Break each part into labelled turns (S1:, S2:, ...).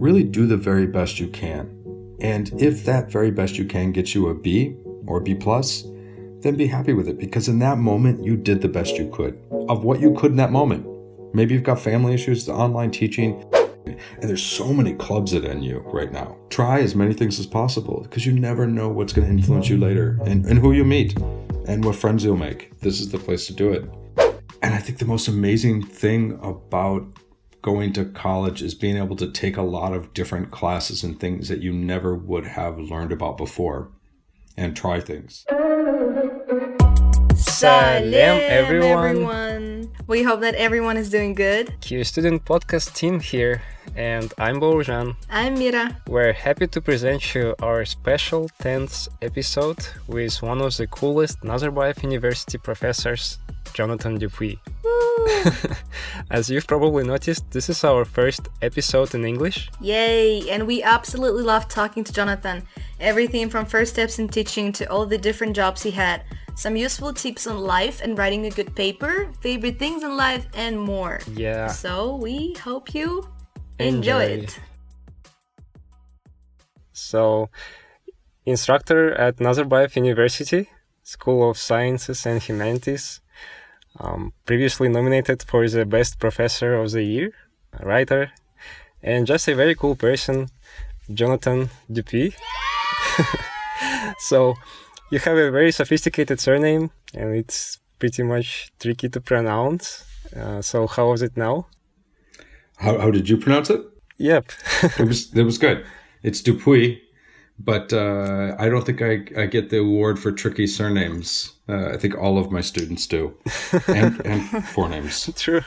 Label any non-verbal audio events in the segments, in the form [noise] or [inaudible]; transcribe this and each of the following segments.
S1: really do the very best you can. And if that very best you can gets you a B or B plus, then be happy with it because in that moment you did the best you could of what you could in that moment. Maybe you've got family issues, the online teaching, and there's so many clubs at NU right now. Try as many things as possible because you never know what's going to influence you later and, and who you meet and what friends you'll make. This is the place to do it. And I think the most amazing thing about going to college is being able to take a lot of different classes and things that you never would have learned about before and try things.
S2: Salam, everyone.
S3: everyone. We hope that everyone is doing good.
S2: Q Student Podcast team here, and I'm Bojan.
S3: I'm Mira.
S2: We're happy to present you our special 10th episode with one of the coolest Nazarbayev University professors, Jonathan Dupuy. [laughs] As you've probably noticed, this is our first episode in English.
S3: Yay! And we absolutely love talking to Jonathan. Everything from first steps in teaching to all the different jobs he had, some useful tips on life and writing a good paper, favorite things in life, and more.
S2: Yeah.
S3: So we hope you enjoy,
S2: Enjoy.
S3: it.
S2: So, instructor at Nazarbayev University, School of Sciences and Humanities, um, previously nominated for the Best Professor of the Year, writer, and just a very cool person, Jonathan Dupuy. [laughs] so, you have a very sophisticated surname, and it's pretty much tricky to pronounce. Uh, so, how was it now?
S1: How, how did you pronounce it?
S2: Yep. [laughs]
S1: It was it was good. It's Dupuy, but uh, I don't think I, I get the award for tricky surnames. Uh, I think all of my students do, [laughs] and, and forenames.
S2: True.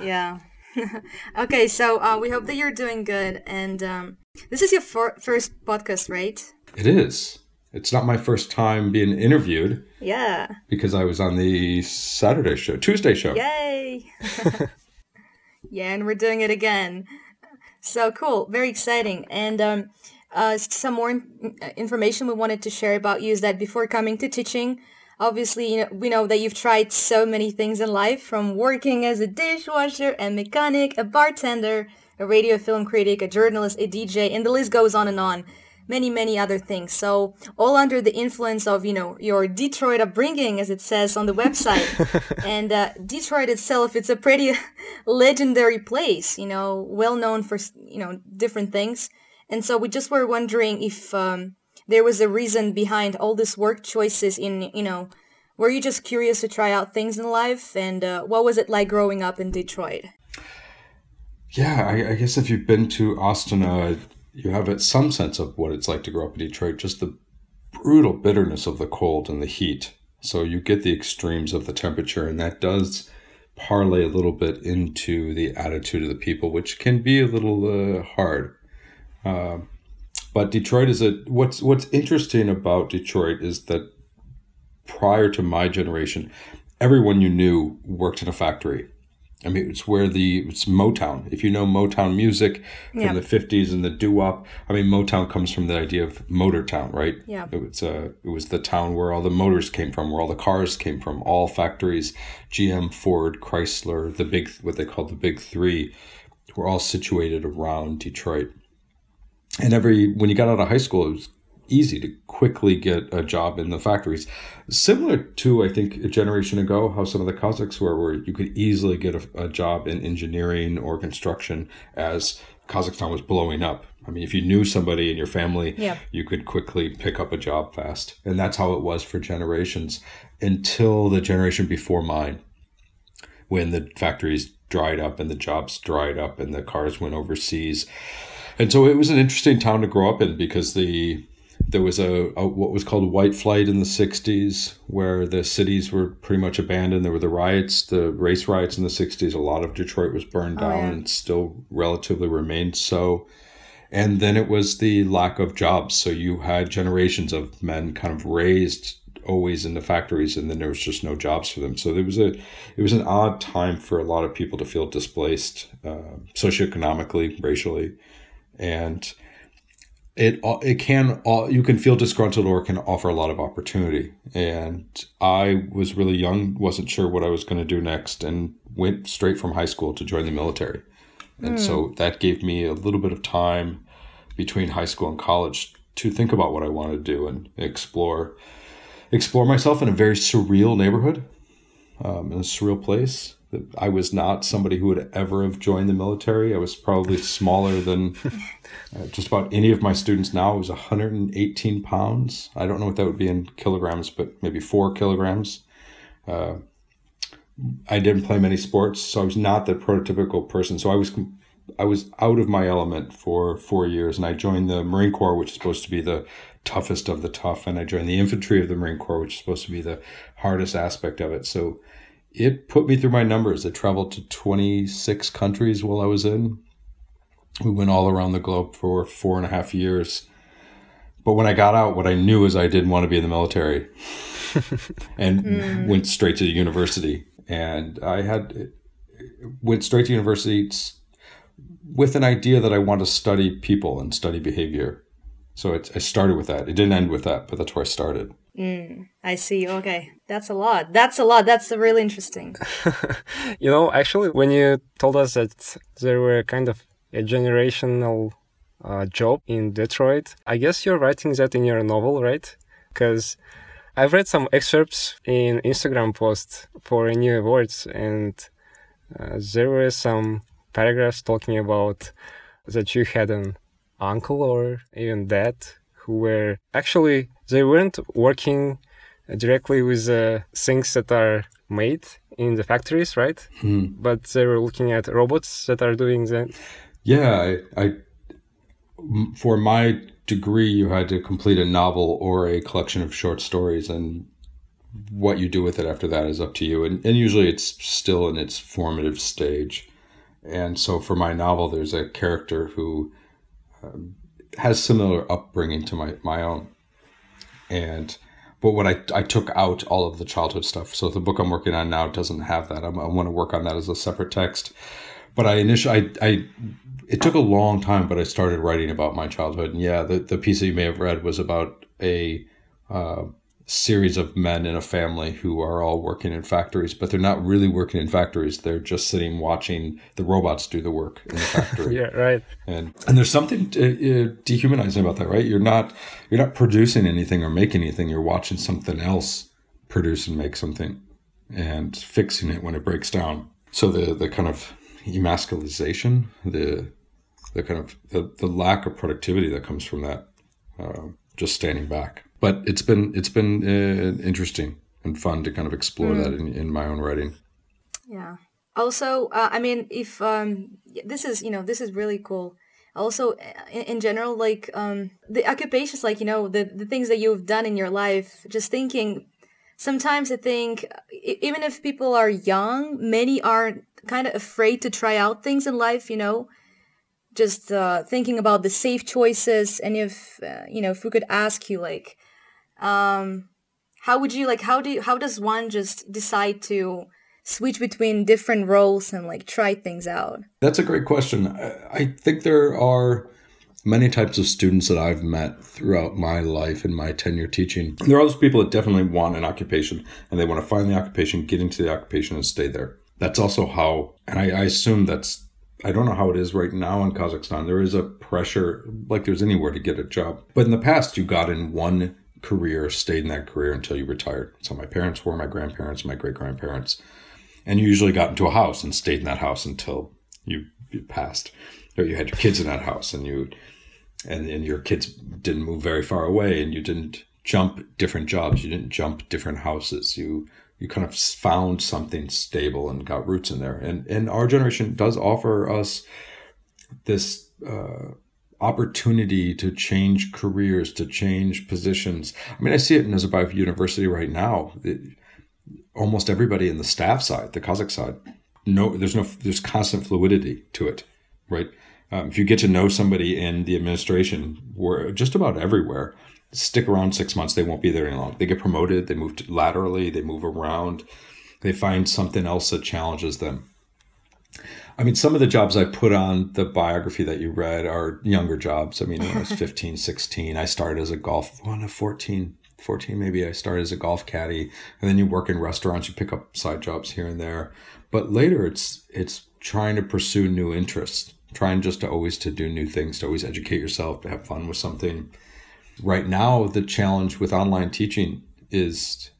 S3: Yeah. [laughs] okay, so uh, we hope that you're doing good. And um, this is your fir- first podcast, right?
S1: It is. It's not my first time being interviewed
S3: Yeah.
S1: because I was on the Saturday show, Tuesday show.
S3: Yay! [laughs] yeah, and we're doing it again. So cool, very exciting. And um, uh, some more in- information we wanted to share about you is that before coming to teaching, obviously, you know, we know that you've tried so many things in life, from working as a dishwasher, a mechanic, a bartender, a radio film critic, a journalist, a DJ, and the list goes on and on many many other things. So all under the influence of you know your detroit upbringing as it says on the website. [laughs] And uh, detroit itself it's a pretty [laughs] legendary place you know well known for you know different things. And so we just were wondering if um, there was a reason behind all these work choices in you know were you just curious to try out things in life? And uh, what was it like growing up in detroit?
S1: Yeah, I, I guess if you've been to Astana, uh, you have some sense of what it's like to grow up in Detroit. Just the brutal bitterness of the cold and the heat. So you get the extremes of the temperature, and that does parlay a little bit into the attitude of the people, which can be a little uh, hard. Uh, but Detroit is a what's what's interesting about Detroit is that prior to my generation, everyone you knew worked in a factory. I mean, it's where the it's Motown. If you know Motown music from
S3: Yeah.
S1: the fifties and the doo wop, I mean, Motown comes from the idea of Motor Town, right?
S3: Yeah.
S1: It was uh, it was the town where all the motors came from, where all the cars came from, all factories, GM, Ford, Chrysler, the big what they called the big three, were all situated around Detroit. And every when you got out of high school, it was easy to quickly get a job in the factories. Similar to, I think, a generation ago, how some of the Kazakhs were, where you could easily get a, a job in engineering or construction as Kazakhstan was blowing up. I mean, if you knew somebody in your family,
S3: Yeah.
S1: you could quickly pick up a job fast. And that's how it was for generations until the generation before mine, when the factories dried up and the jobs dried up and the cars went overseas. And so it was an interesting town to grow up in because the there was a, a what was called white flight in the 60s where the cities were pretty much abandoned. There were the riots the race riots in the 60s a lot of detroit was burned down
S3: yeah.
S1: and still relatively remained so. And then it was the lack of jobs. So you had generations of men kind of raised always in the factories and then there was just no jobs for them. So there was a it was an odd time for a lot of people to feel displaced uh, socioeconomically racially. And it it can you can feel disgruntled or it can offer a lot of opportunity and i was really young wasn't sure what i was going to do next and went straight from high school to join the military And mm. so that gave me a little bit of time between high school and college to think about what I wanted to do and explore explore myself in a very surreal neighborhood, um, in a surreal place. I was not somebody who would ever have joined the military. I was probably smaller than [laughs] uh, just about any of my students now. I was 118 pounds. I don't know what that would be in kilograms, but maybe four kilograms. Uh, I didn't play many sports, so I was not the prototypical person. So I was I was out of my element for four years, and I joined the Marine Corps, which is supposed to be the toughest of the tough, and I joined the infantry of the Marine Corps, which is supposed to be the hardest aspect of it. So it put me through my numbers. I traveled to 26 countries while I was in. We went all around the globe for four and a half years. But when I got out, what I knew is I didn't want to be in the military [laughs] and mm. went straight to university. And I had went straight to university with an idea that I want to study people and study behavior. So it, I started with that. It didn't end with that, but that's where I started.
S3: Mm, I see. Okay. That's a lot. That's a lot. That's really interesting. [laughs]
S2: you know, actually, when you told us that there were kind of a generational uh, job in Detroit, I guess you're writing that in your novel, right? Because I've read some excerpts in Instagram posts for a new awards, and uh, there were some paragraphs talking about that you had an uncle or even dad who were actually they weren't working directly with uh, things that are made in the factories, right? Hmm. But they were looking at robots that are doing that.
S1: Yeah, I, I for my degree, you had to complete a novel or a collection of short stories, and what you do with it after that is up to you. And, and usually it's still in its formative stage. And so for my novel, there's a character who um, has similar upbringing to my, my own. And but what I, I took out all of the childhood stuff. So the book I'm working on now doesn't have that. I'm, i want to work on that as a separate text. But I initially, I, I, it took a long time, but I started writing about my childhood. And yeah, the, the piece that you may have read was about a, uh, series of men in a family who are all working in factories, but they're not really working in factories. They're just sitting watching the robots do the work in the factory. [laughs]
S2: yeah, right.
S1: And and there's something uh, dehumanizing about that, right? You're not you're not producing anything or making anything. You're watching something else produce and make something, and fixing it when it breaks down. So the the kind of emasculization, the the kind of the, the lack of productivity that comes from that, uh, just standing back but it's been it's been uh, interesting and fun to kind of explore mm. that in, in my own writing.
S3: Yeah. Also uh, i mean if um this is you know this is really cool. Also in, in general like um the occupations like you know the the things that you've done in your life just thinking sometimes i think even if people are young many are kind of afraid to try out things in life you know? Just uh, thinking about the safe choices and if uh, you know if we could ask you like um how would you like how do you, how does one just decide to switch between different roles and like try things out
S1: that's a great question i think there are many types of students that i've met throughout my life and my tenure teaching there are those people that definitely want an occupation and they want to find the occupation get into the occupation and stay there that's also how and i, I assume that's I don't know how it is right now in Kazakhstan. There is a pressure, like there's anywhere to get a job. But in the past, you got in one career, stayed in that career until you retired. So my parents were my grandparents, my great grandparents, and you usually got into a house and stayed in that house until you, you passed, or you had your kids in that house, and you and and your kids didn't move very far away, and you didn't jump different jobs, you didn't jump different houses, you you kind of found something stable and got roots in there. And and our generation does offer us this. Uh, opportunity to change careers, to change positions. I mean, I see it in Nazarbayev University right now. It, almost everybody in the staff side, the Kazakh side, no, there's no, there's constant fluidity to it, right? Um, if you get to know somebody in the administration, where just about everywhere, stick around six months, they won't be there any long. They get promoted, they move laterally, they move around, they find something else that challenges them. I mean, some of the jobs I put on the biography that you read are younger jobs. I mean, when I was [laughs] 15, 16, I started as a golf, one of 14, 14 maybe, I started as a golf caddy. And then you work in restaurants, you pick up side jobs here and there. But later it's, it's trying to pursue new interests. trying just to always to do new things, to always educate yourself, to have fun with something. Right now, the challenge with online teaching is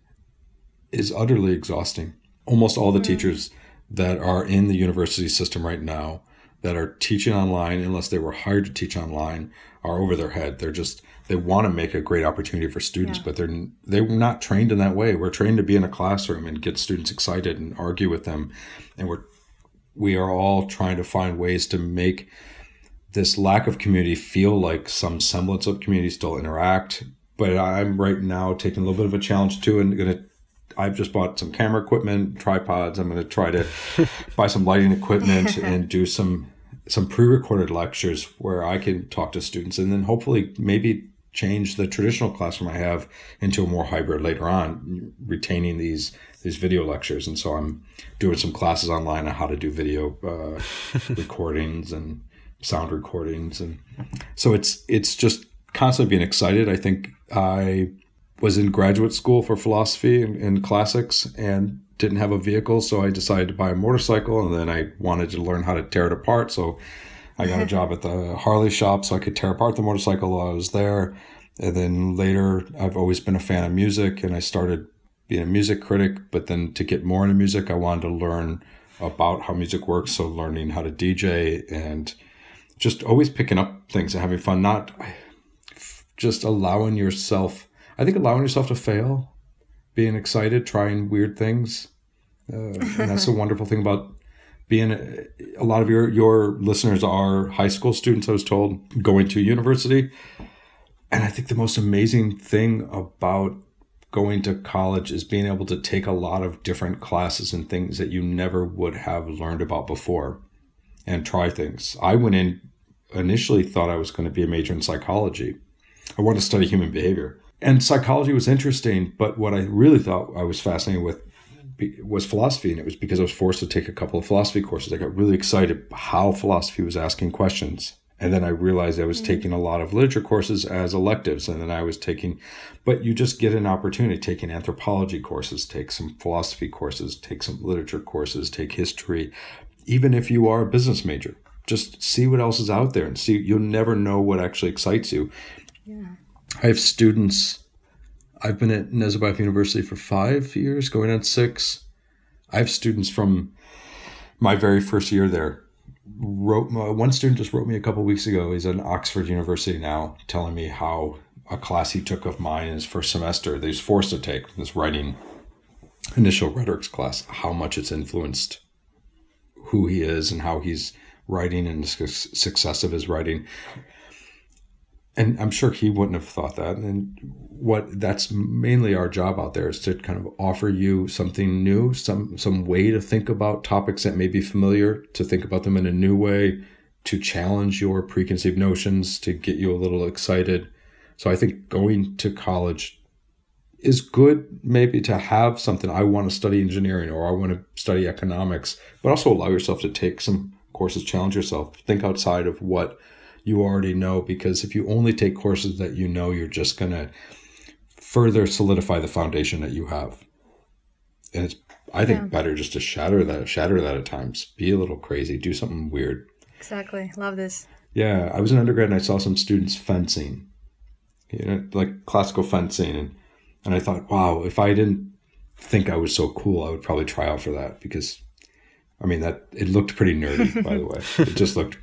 S1: is utterly exhausting. Almost all the mm. teachers that are in the university system right now that are teaching online, unless they were hired to teach online, are over their head. They're just they want to make a great opportunity for students, yeah. but they're they're not trained in that way. We're trained to be in a classroom and get students excited and argue with them, and we're we are all trying to find ways to make this lack of community feel like some semblance of community still interact. But I'm right now taking a little bit of a challenge too, and gonna. I've just bought some camera equipment, tripods. I'm going to try to [laughs] buy some lighting equipment and do some some pre-recorded lectures where I can talk to students, and then hopefully maybe change the traditional classroom I have into a more hybrid later on, retaining these these video lectures. And so I'm doing some classes online on how to do video uh, [laughs] recordings and sound recordings, and so it's it's just constantly being excited. I think I was in graduate school for philosophy and, and classics and didn't have a vehicle, so I decided to buy a motorcycle, and then I wanted to learn how to tear it apart. So I got a [laughs] job at the Harley shop so I could tear apart the motorcycle while I was there. And then later, I've always been a fan of music and I started being a music critic. But then to get more into music, I wanted to learn about how music works. So learning how to DJ and just always picking up things and having fun, not just allowing yourself, I think allowing yourself to fail, being excited, trying weird things. Uh, and that's a wonderful thing about being a, a lot of your your listeners are high school students i was told going to university. And i think the most amazing thing about going to college is being able to take a lot of different classes and things that you never would have learned about before and try things. I went in initially thought i was going to be a major in psychology. I wanted to study human behavior and psychology was interesting but what i really thought i was fascinated with was philosophy, and it was because I was forced to take a couple of philosophy courses. I got really excited how philosophy was asking questions. And then I realized I was mm-hmm. taking a lot of literature courses as electives. And then I was taking, but you just get an opportunity taking anthropology courses, take some philosophy courses, take some literature courses, take history, even if you are a business major. Just see what else is out there and see, you'll never know what actually excites you. Yeah. I have students I've been at Nazarbayev University for five years, going on six. I have students from my very first year there. Wrote uh, one student just wrote me a couple weeks ago. He's at Oxford University now, telling me how a class he took of mine in his first semester that he's forced to take this writing initial rhetorics class, how much it's influenced who he is and how he's writing and the success of his writing and I'm sure he wouldn't have thought that. And what that's mainly our job out there is to kind of offer you something new, some some way to think about topics that may be familiar, to think about them in a new way, to challenge your preconceived notions, to get you a little excited. So I think going to college is good maybe to have something I want to study engineering or I want to study economics, but also allow yourself to take some courses, challenge yourself, think outside of what you already know because if you only take courses that you know, you're just going to further solidify the foundation that you have. And it's I think yeah. better just to shatter that shatter that at times. Be a little crazy, do something weird.
S3: Exactly. Love this.
S1: Yeah, I was an undergrad and I saw some students fencing. You know, like classical fencing and and I thought, wow, if I didn't think I was so cool, I would probably try out for that because I mean that it looked pretty nerdy, by the [laughs] way. It just looked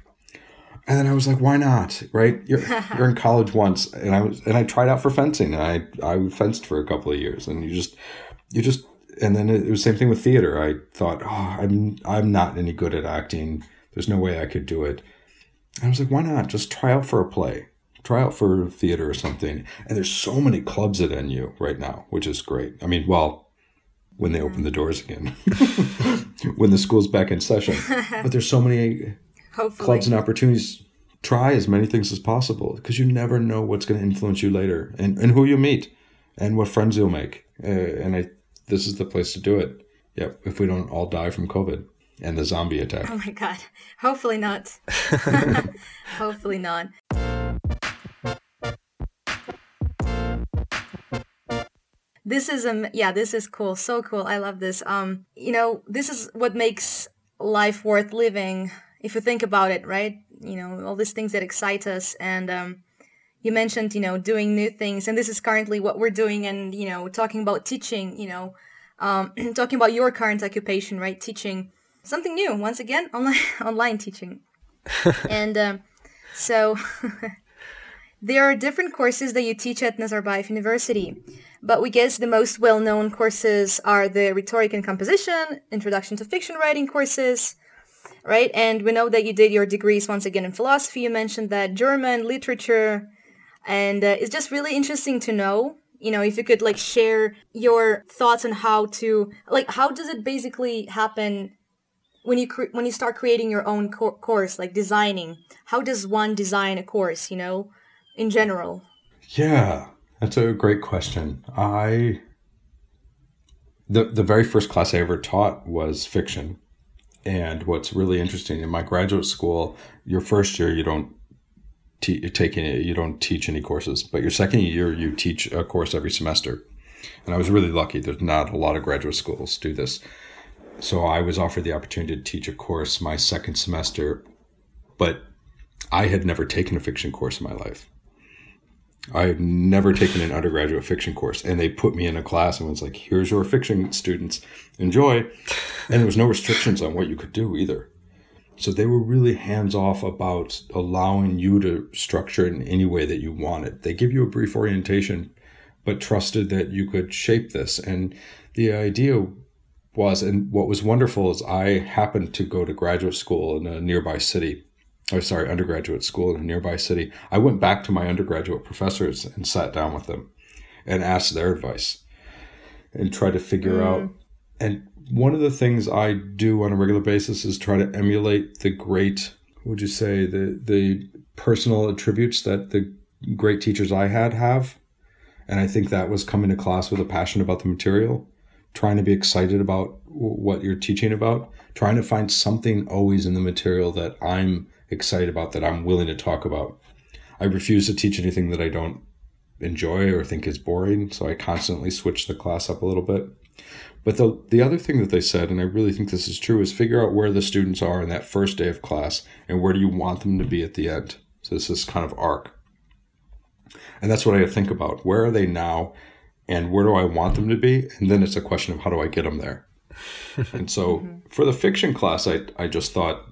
S1: and then I was like, why not? Right? You're [laughs] you're in college once, and I was and I tried out for fencing, and I I fenced for a couple of years, and you just you just and then it, was the same thing with theater. I thought, oh, I'm I'm not any good at acting. There's no way I could do it. And I was like, why not? Just try out for a play, try out for theater or something. And there's so many clubs at NU right now, which is great. I mean, well, when they open the mm. doors again, [laughs] when the school's back in session, [laughs] but there's so many Hopefully. clubs and opportunities try as many things as possible because you never know what's going to influence you later and, and who you meet and what friends you'll make. Uh, and i this is the place to do it. Yep if we don't all die from covid and the zombie attack.
S3: Oh my god. Hopefully not. [laughs] [laughs] Hopefully not. This is um yeah this is cool. So cool. I love this. Um you know this is what makes life worth living if you think about it, right? You know, all these things that excite us. And um, you mentioned, you know, doing new things. And this is currently what we're doing. And, you know, talking about teaching, you know, um, [clears throat] talking about your current occupation, right? Teaching something new. Once again, [laughs] online, online teaching. [laughs] and um, so [laughs] there are different courses that you teach at Nazarbayev University. But we guess the most well known courses are the Rhetoric and Composition, Introduction to Fiction Writing courses, right? And we know that you did your degrees once again in philosophy. You mentioned that German, literature, and uh, it's just really interesting to know you know if you could like share your thoughts on how to like how does it basically happen when you cre- when you start creating your own co- course like designing how does one design a course you know in general
S1: yeah that's a great question. I the the very first class I ever taught was fiction. And what's really interesting in my graduate school, your first year you don't te- take any, you don't teach any courses, but your second year you teach a course every semester. And I was really lucky. There's not a lot of graduate schools do this. So I was offered the opportunity to teach a course my second semester, but I had never taken a fiction course in my life. I've never taken an undergraduate fiction course, and they put me in a class and was like, "Here's your fiction students, enjoy," and there was no restrictions on what you could do either. So they were really hands off about allowing you to structure it in any way that you wanted. They give you a brief orientation, but trusted that you could shape this. And the idea was, and what was wonderful is I happened to go to graduate school in a nearby city or sorry, undergraduate school in a nearby city, I went back to my undergraduate professors and sat down with them and asked their advice and tried to figure mm. out. And one of the things I do on a regular basis is try to emulate the great, would you say, the the personal attributes that the great teachers I had have. And I think that was coming to class with a passion about the material, trying to be excited about what you're teaching about, trying to find something always in the material that I'm excited about that I'm willing to talk about. I refuse to teach anything that I don't enjoy or think is boring, so I constantly switch the class up a little bit. But the the other thing that they said, and I really think this is true, is figure out where the students are in that first day of class and where do you want them to be at the end. So this is kind of arc. And that's what I think about. Where are they now and where do I want them to be? And then it's a question of how do I get them there? [laughs] and so mm-hmm. for the fiction class, I, I just thought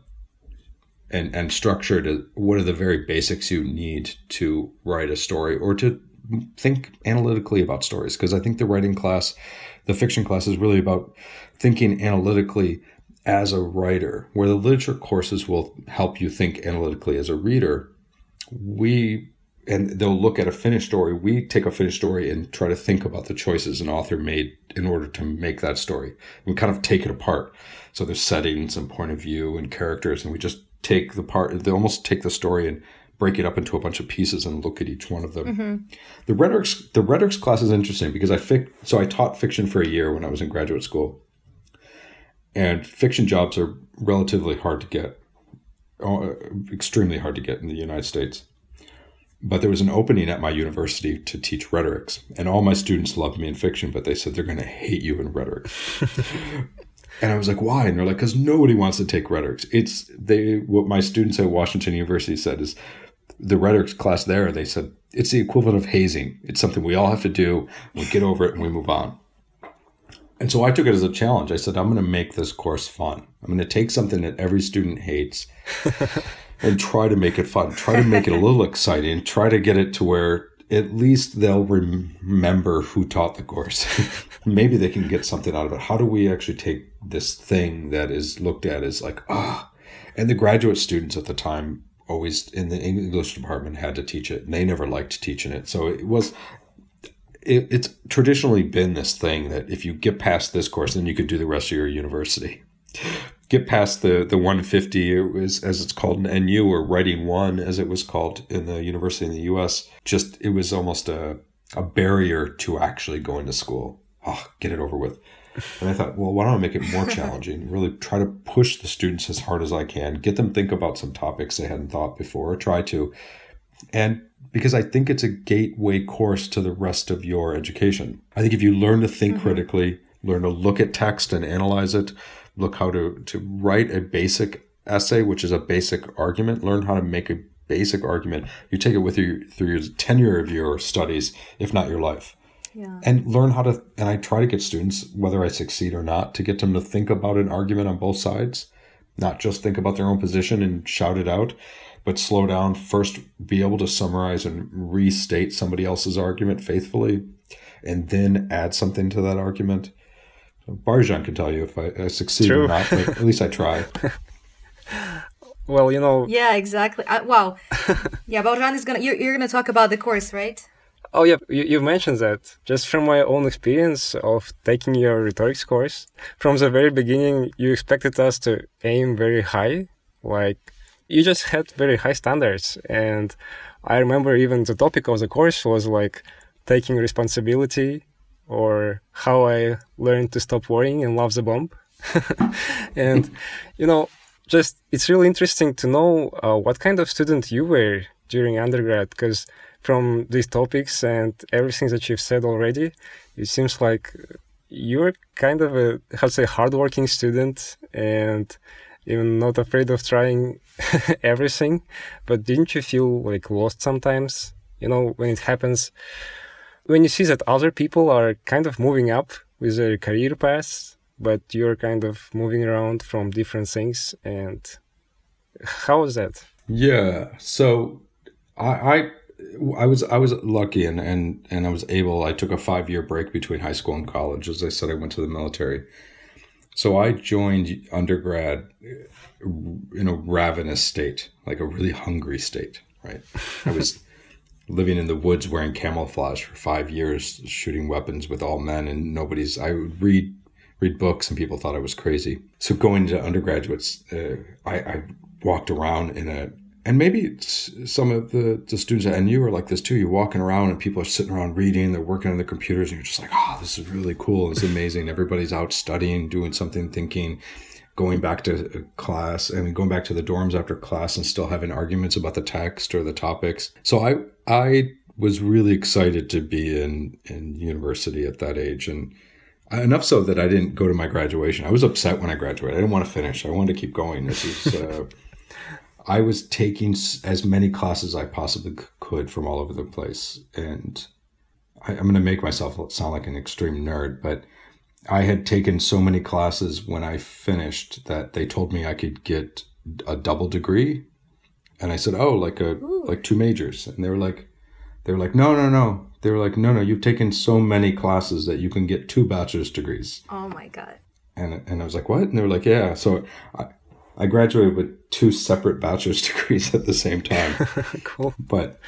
S1: and and structure what are the very basics you need to write a story or to think analytically about stories because I think the writing class, the fiction class is really about thinking analytically as a writer. Where the literature courses will help you think analytically as a reader, we and they'll look at a finished story. We take a finished story and try to think about the choices an author made in order to make that story. We kind of take it apart. So there's settings and point of view and characters, and we just take the part they almost take the story and break it up into a bunch of pieces and look at each one of them. Mm-hmm. The rhetorics the rhetorics class is interesting because I fic so I taught fiction for a year when I was in graduate school, and fiction jobs are relatively hard to get, uh, extremely hard to get in the United States. But there was an opening at my university to teach rhetorics, and all my students loved me in fiction, but they said they're going to hate you in rhetoric. [laughs] And I was like, why? And they're like, because nobody wants to take rhetorics. It's they what my students at Washington University said is the rhetorics class there, they said it's the equivalent of hazing. It's something we all have to do. We get over it and we move on. And so I took it as a challenge. I said, I'm going to make this course fun. I'm going to take something that every student hates [laughs] and try to make it fun. Try to make it a little exciting. Try to get it to where at least they'll remember who taught the course. [laughs] Maybe they can get something out of it. How do we actually take this thing that is looked at as like, ah, and the graduate students at the time always in the English department had to teach it and they never liked teaching it. So it was, it, it's traditionally been this thing that if you get past this course, then you could do the rest of your university get past the the 150 it was as it's called in NU or writing one as it was called in the university in the US just it was almost a a barrier to actually going to school oh get it over with and I thought well why don't I make it more [laughs] challenging really try to push the students as hard as I can get them think about some topics they hadn't thought before or try to and because I think it's a gateway course to the rest of your education I think if you learn to think mm-hmm. critically learn to look at text and analyze it look how to, to write a basic essay, which is a basic argument. Learn how to make a basic argument. You take it with you through your tenure of your studies, if not your life.
S3: Yeah.
S1: And learn how to, and I try to get students, whether I succeed or not, to get them to think about an argument on both sides, not just think about their own position and shout it out, but slow down. First, be able to summarize and restate somebody else's argument faithfully, and then add something to that argument. Baljan can tell you if I, I succeed
S2: True.
S1: or not. but At least I try. [laughs]
S2: Well, you know,
S3: Yeah, exactly. Uh, wow. yeah, Baljan is gonna. You're, you're gonna talk about the course, right?
S2: Oh yeah, you, you mentioned that. Just from my own experience of taking your rhetorics course, from the very beginning, you expected us to aim very high. Like you just had very high standards, and I remember even the topic of the course was like taking responsibility, or how I learned to stop worrying and love the bomb. [laughs] and you know, just it's really interesting to know uh, what kind of student you were during undergrad, because from these topics and everything that you've said already, it seems like you're kind of a how to say hardworking student and even not afraid of trying [laughs] everything. But didn't you feel like lost sometimes? You know, when it happens, when you see that other people are kind of moving up with their career paths, but you're kind of moving around from different things. And how is that?
S1: Yeah. So I, I I was I was lucky and, and and I was able I took a five year break between high school and college. As I said, I went to the military. So I joined undergrad in a ravenous state, like a really hungry state, right? I was [laughs] living in the woods wearing camouflage for five years, shooting weapons with all men and nobody's I would read read books and people thought I was crazy. So going to undergraduates, uh, I, I walked around in a and maybe some of the, the students and you are like this too. You're walking around and people are sitting around reading, they're working on their computers, and you're just like, oh, this is really cool. It's amazing. Everybody's out studying, doing something, thinking, going back to class. I mean, going back to the dorms after class and still having arguments about the text or the topics. So I I was really excited to be in in university at that age and enough so that I didn't go to my graduation. I was upset when I graduated. I didn't want to finish. I wanted to keep going. This is [laughs] uh, I was taking as many classes as I possibly could from all over the place. And I, am going to make myself sound like an extreme nerd, but I had taken so many classes when I finished that they told me I could get a double degree. And I said, "Oh, like a like two majors." And they were like they were like, "No, no, no." They were like, "No, no, you've taken so many classes that you can get two bachelor's degrees."
S3: Oh my god.
S1: And and I was like, "What?" And they were like, "Yeah." So I, I graduated with two separate bachelor's [laughs] degrees at the same time. [laughs]
S2: cool.
S1: But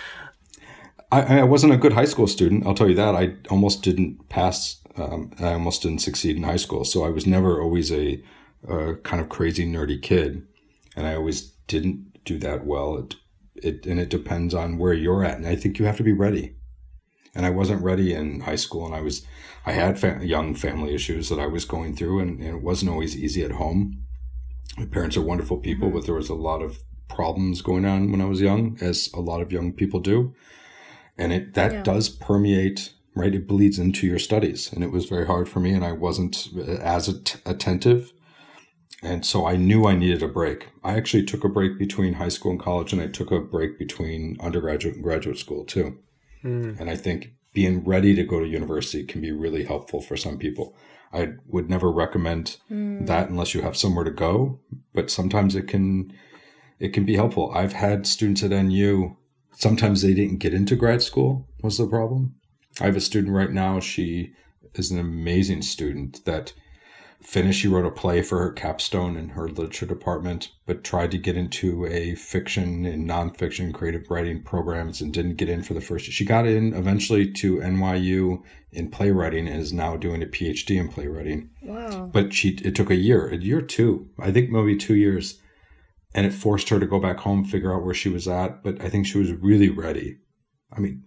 S1: I, I wasn't a good high school student. I'll tell you that. I almost didn't pass. Um, I almost didn't succeed in high school. So I was never always a, a, kind of crazy nerdy kid, and I always didn't do that well. It, it and it depends on where you're at, and I think you have to be ready. And I wasn't ready in high school, and I was, I had fa- young family issues that I was going through, and, and it wasn't always easy at home my parents are wonderful people, but there was a lot of problems going on when I was young, as a lot of young people do. And it that yeah. does permeate, right? It bleeds into your studies. And it was very hard for me, and I wasn't as att- attentive. And so I knew I needed a break. I actually took a break between high school and college, and I took a break between undergraduate and graduate school too. Mm. And I think being ready to go to university can be really helpful for some people. I would never recommend mm. that unless you have somewhere to go, but sometimes it can it can be helpful. I've had students at NU sometimes they didn't get into grad school was the problem. I have a student right now, she is an amazing student that finished. She wrote a play for her capstone in her literature department, but tried to get into a fiction and nonfiction creative writing programs and didn't get in for the first. She got in eventually to NYU in playwriting and is now doing a PhD in playwriting.
S3: Wow!
S1: But she it took a year, a year two, I think maybe two years, and it forced her to go back home, figure out where she was at. But I think she was really ready. I mean,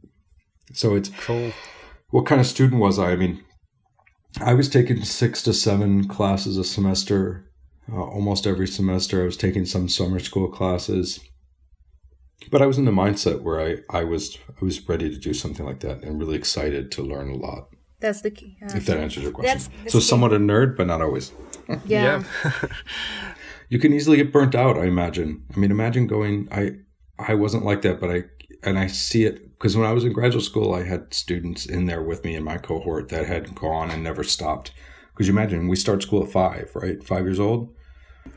S1: so it's
S2: cool.
S1: What kind of student was I? I mean, I was taking six to seven classes a semester, uh, almost every semester. I was taking some summer school classes, but I was in the mindset where I, I was I was ready to do something like that and really excited to learn a lot.
S3: That's the key.
S1: if that answers your question. so somewhat a nerd, but not always. [laughs]
S3: yeah. [laughs]
S1: you can easily get burnt out. I imagine. I mean, imagine going. I I wasn't like that, but I and I see it because when I was in graduate school, I had students in there with me in my cohort that had gone and never stopped. Because you imagine we start school at five, right? Five years old,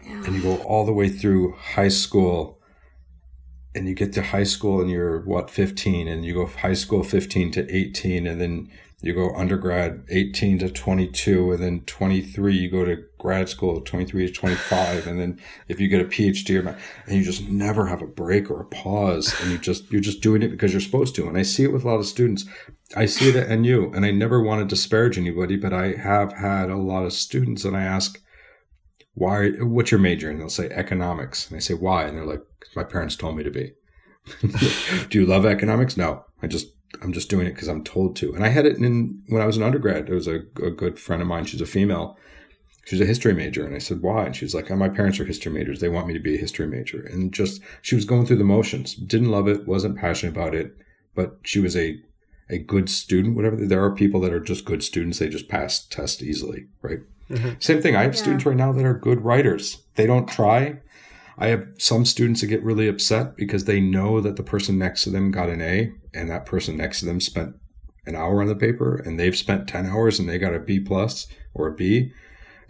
S1: yeah. and you go all the way through high school and you get to high school and you're what 15 and you go high school 15 to 18 and then you go undergrad 18 to 22 and then 23 you go to grad school 23 to 25 and then if you get a phd or and you just never have a break or a pause and you just you're just doing it because you're supposed to. And i see it with a lot of students. I see it at nu and i never want to disparage anybody but i have had a lot of students and i ask why what's your major? And they'll say economics. And i say why? And they're like my parents told me to be. [laughs] Do you love economics? No. I just I'm just doing it because I'm told to. And I had it in when I was an undergrad. It was a, a good friend of mine. She's a female. She's a history major. And I said, why? And she's like, oh, my parents are history majors. They want me to be a history major. And just, she was going through the motions. Didn't love it, wasn't passionate about it, but she was a, a good student, whatever. There are people that are just good students. They just pass tests easily, right? Mm-hmm. Same thing. I have yeah. students right now that are good writers. They don't try. I have some students that get really upset because they know that the person next to them got an A and that person next to them spent an hour on the paper and they've spent 10 hours and they got a B plus or a B.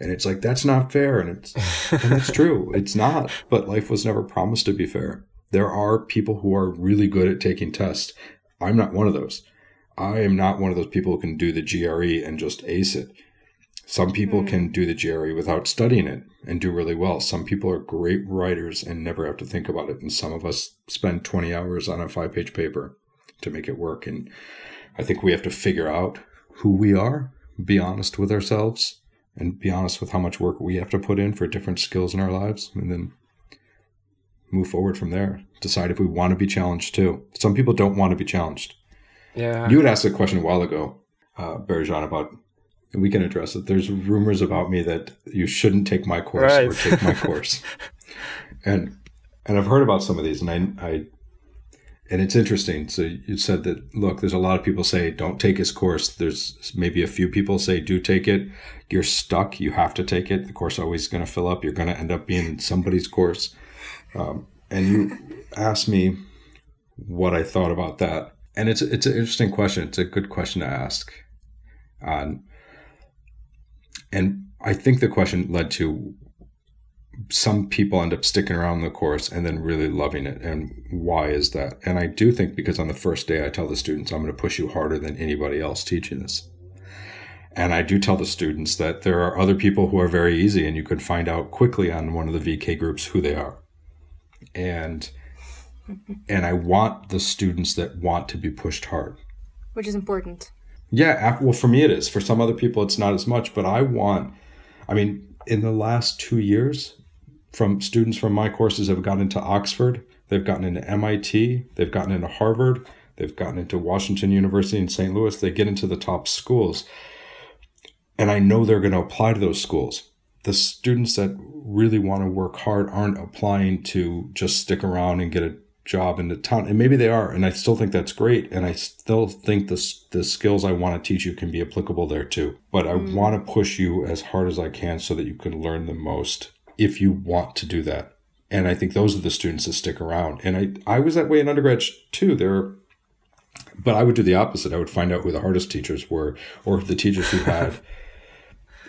S1: And it's like, that's not fair. And it's, and that's [laughs] true. It's not, but life was never promised to be fair. There are people who are really good at taking tests. I'm not one of those. I am not one of those people who can do the GRE and just ace it. Some people mm. can do the GRE without studying it and do really well. Some people are great writers and never have to think about it. And some of us spend 20 hours on a five page paper to make it work. And I think we have to figure out who we are, be honest with ourselves, and be honest with how much work we have to put in for different skills in our lives. And then move forward from there. Decide if we want to be challenged too. Some people don't want to be challenged.
S2: Yeah.
S1: You had asked a question a while ago, uh, Baljan, about we can address it. There's rumors about me that you shouldn't take my course right. or take my course, [laughs] and and I've heard about some of these, and I, I and it's interesting. So you said that look, there's a lot of people say don't take his course. There's maybe a few people say do take it. You're stuck. You have to take it. The course always going to fill up. You're going to end up being in somebody's course. Um, and you asked me what I thought about that, and it's it's an interesting question. It's a good question to ask. Um, and I think the question led to some people end up sticking around the course and then really loving it. And why is that? And I do think because on the first day I tell the students I'm going to push you harder than anybody else teaching this. And I do tell the students that there are other people who are very easy and you can find out quickly on one of the VK groups who they are. And and I want the students that want to be pushed hard.
S3: Which is important.
S1: Yeah, well, for me it is. For some other people, it's not as much. But I want, I mean, in the last two years, from students from my courses have gotten into Oxford, they've gotten into MIT, they've gotten into Harvard, they've gotten into Washington University in St. Louis. They get into the top schools, and I know they're going to apply to those schools. The students that really want to work hard aren't applying to just stick around and get a job in the town and maybe they are and i still think that's great and i still think the, the skills i want to teach you can be applicable there too. But i mm. want to push you as hard as i can so that you can learn the most if you want to do that. And i think those are the students that stick around. And i i was that way in undergrad too. There but i would do the opposite. I would find out who the hardest teachers were or the teachers who [laughs] had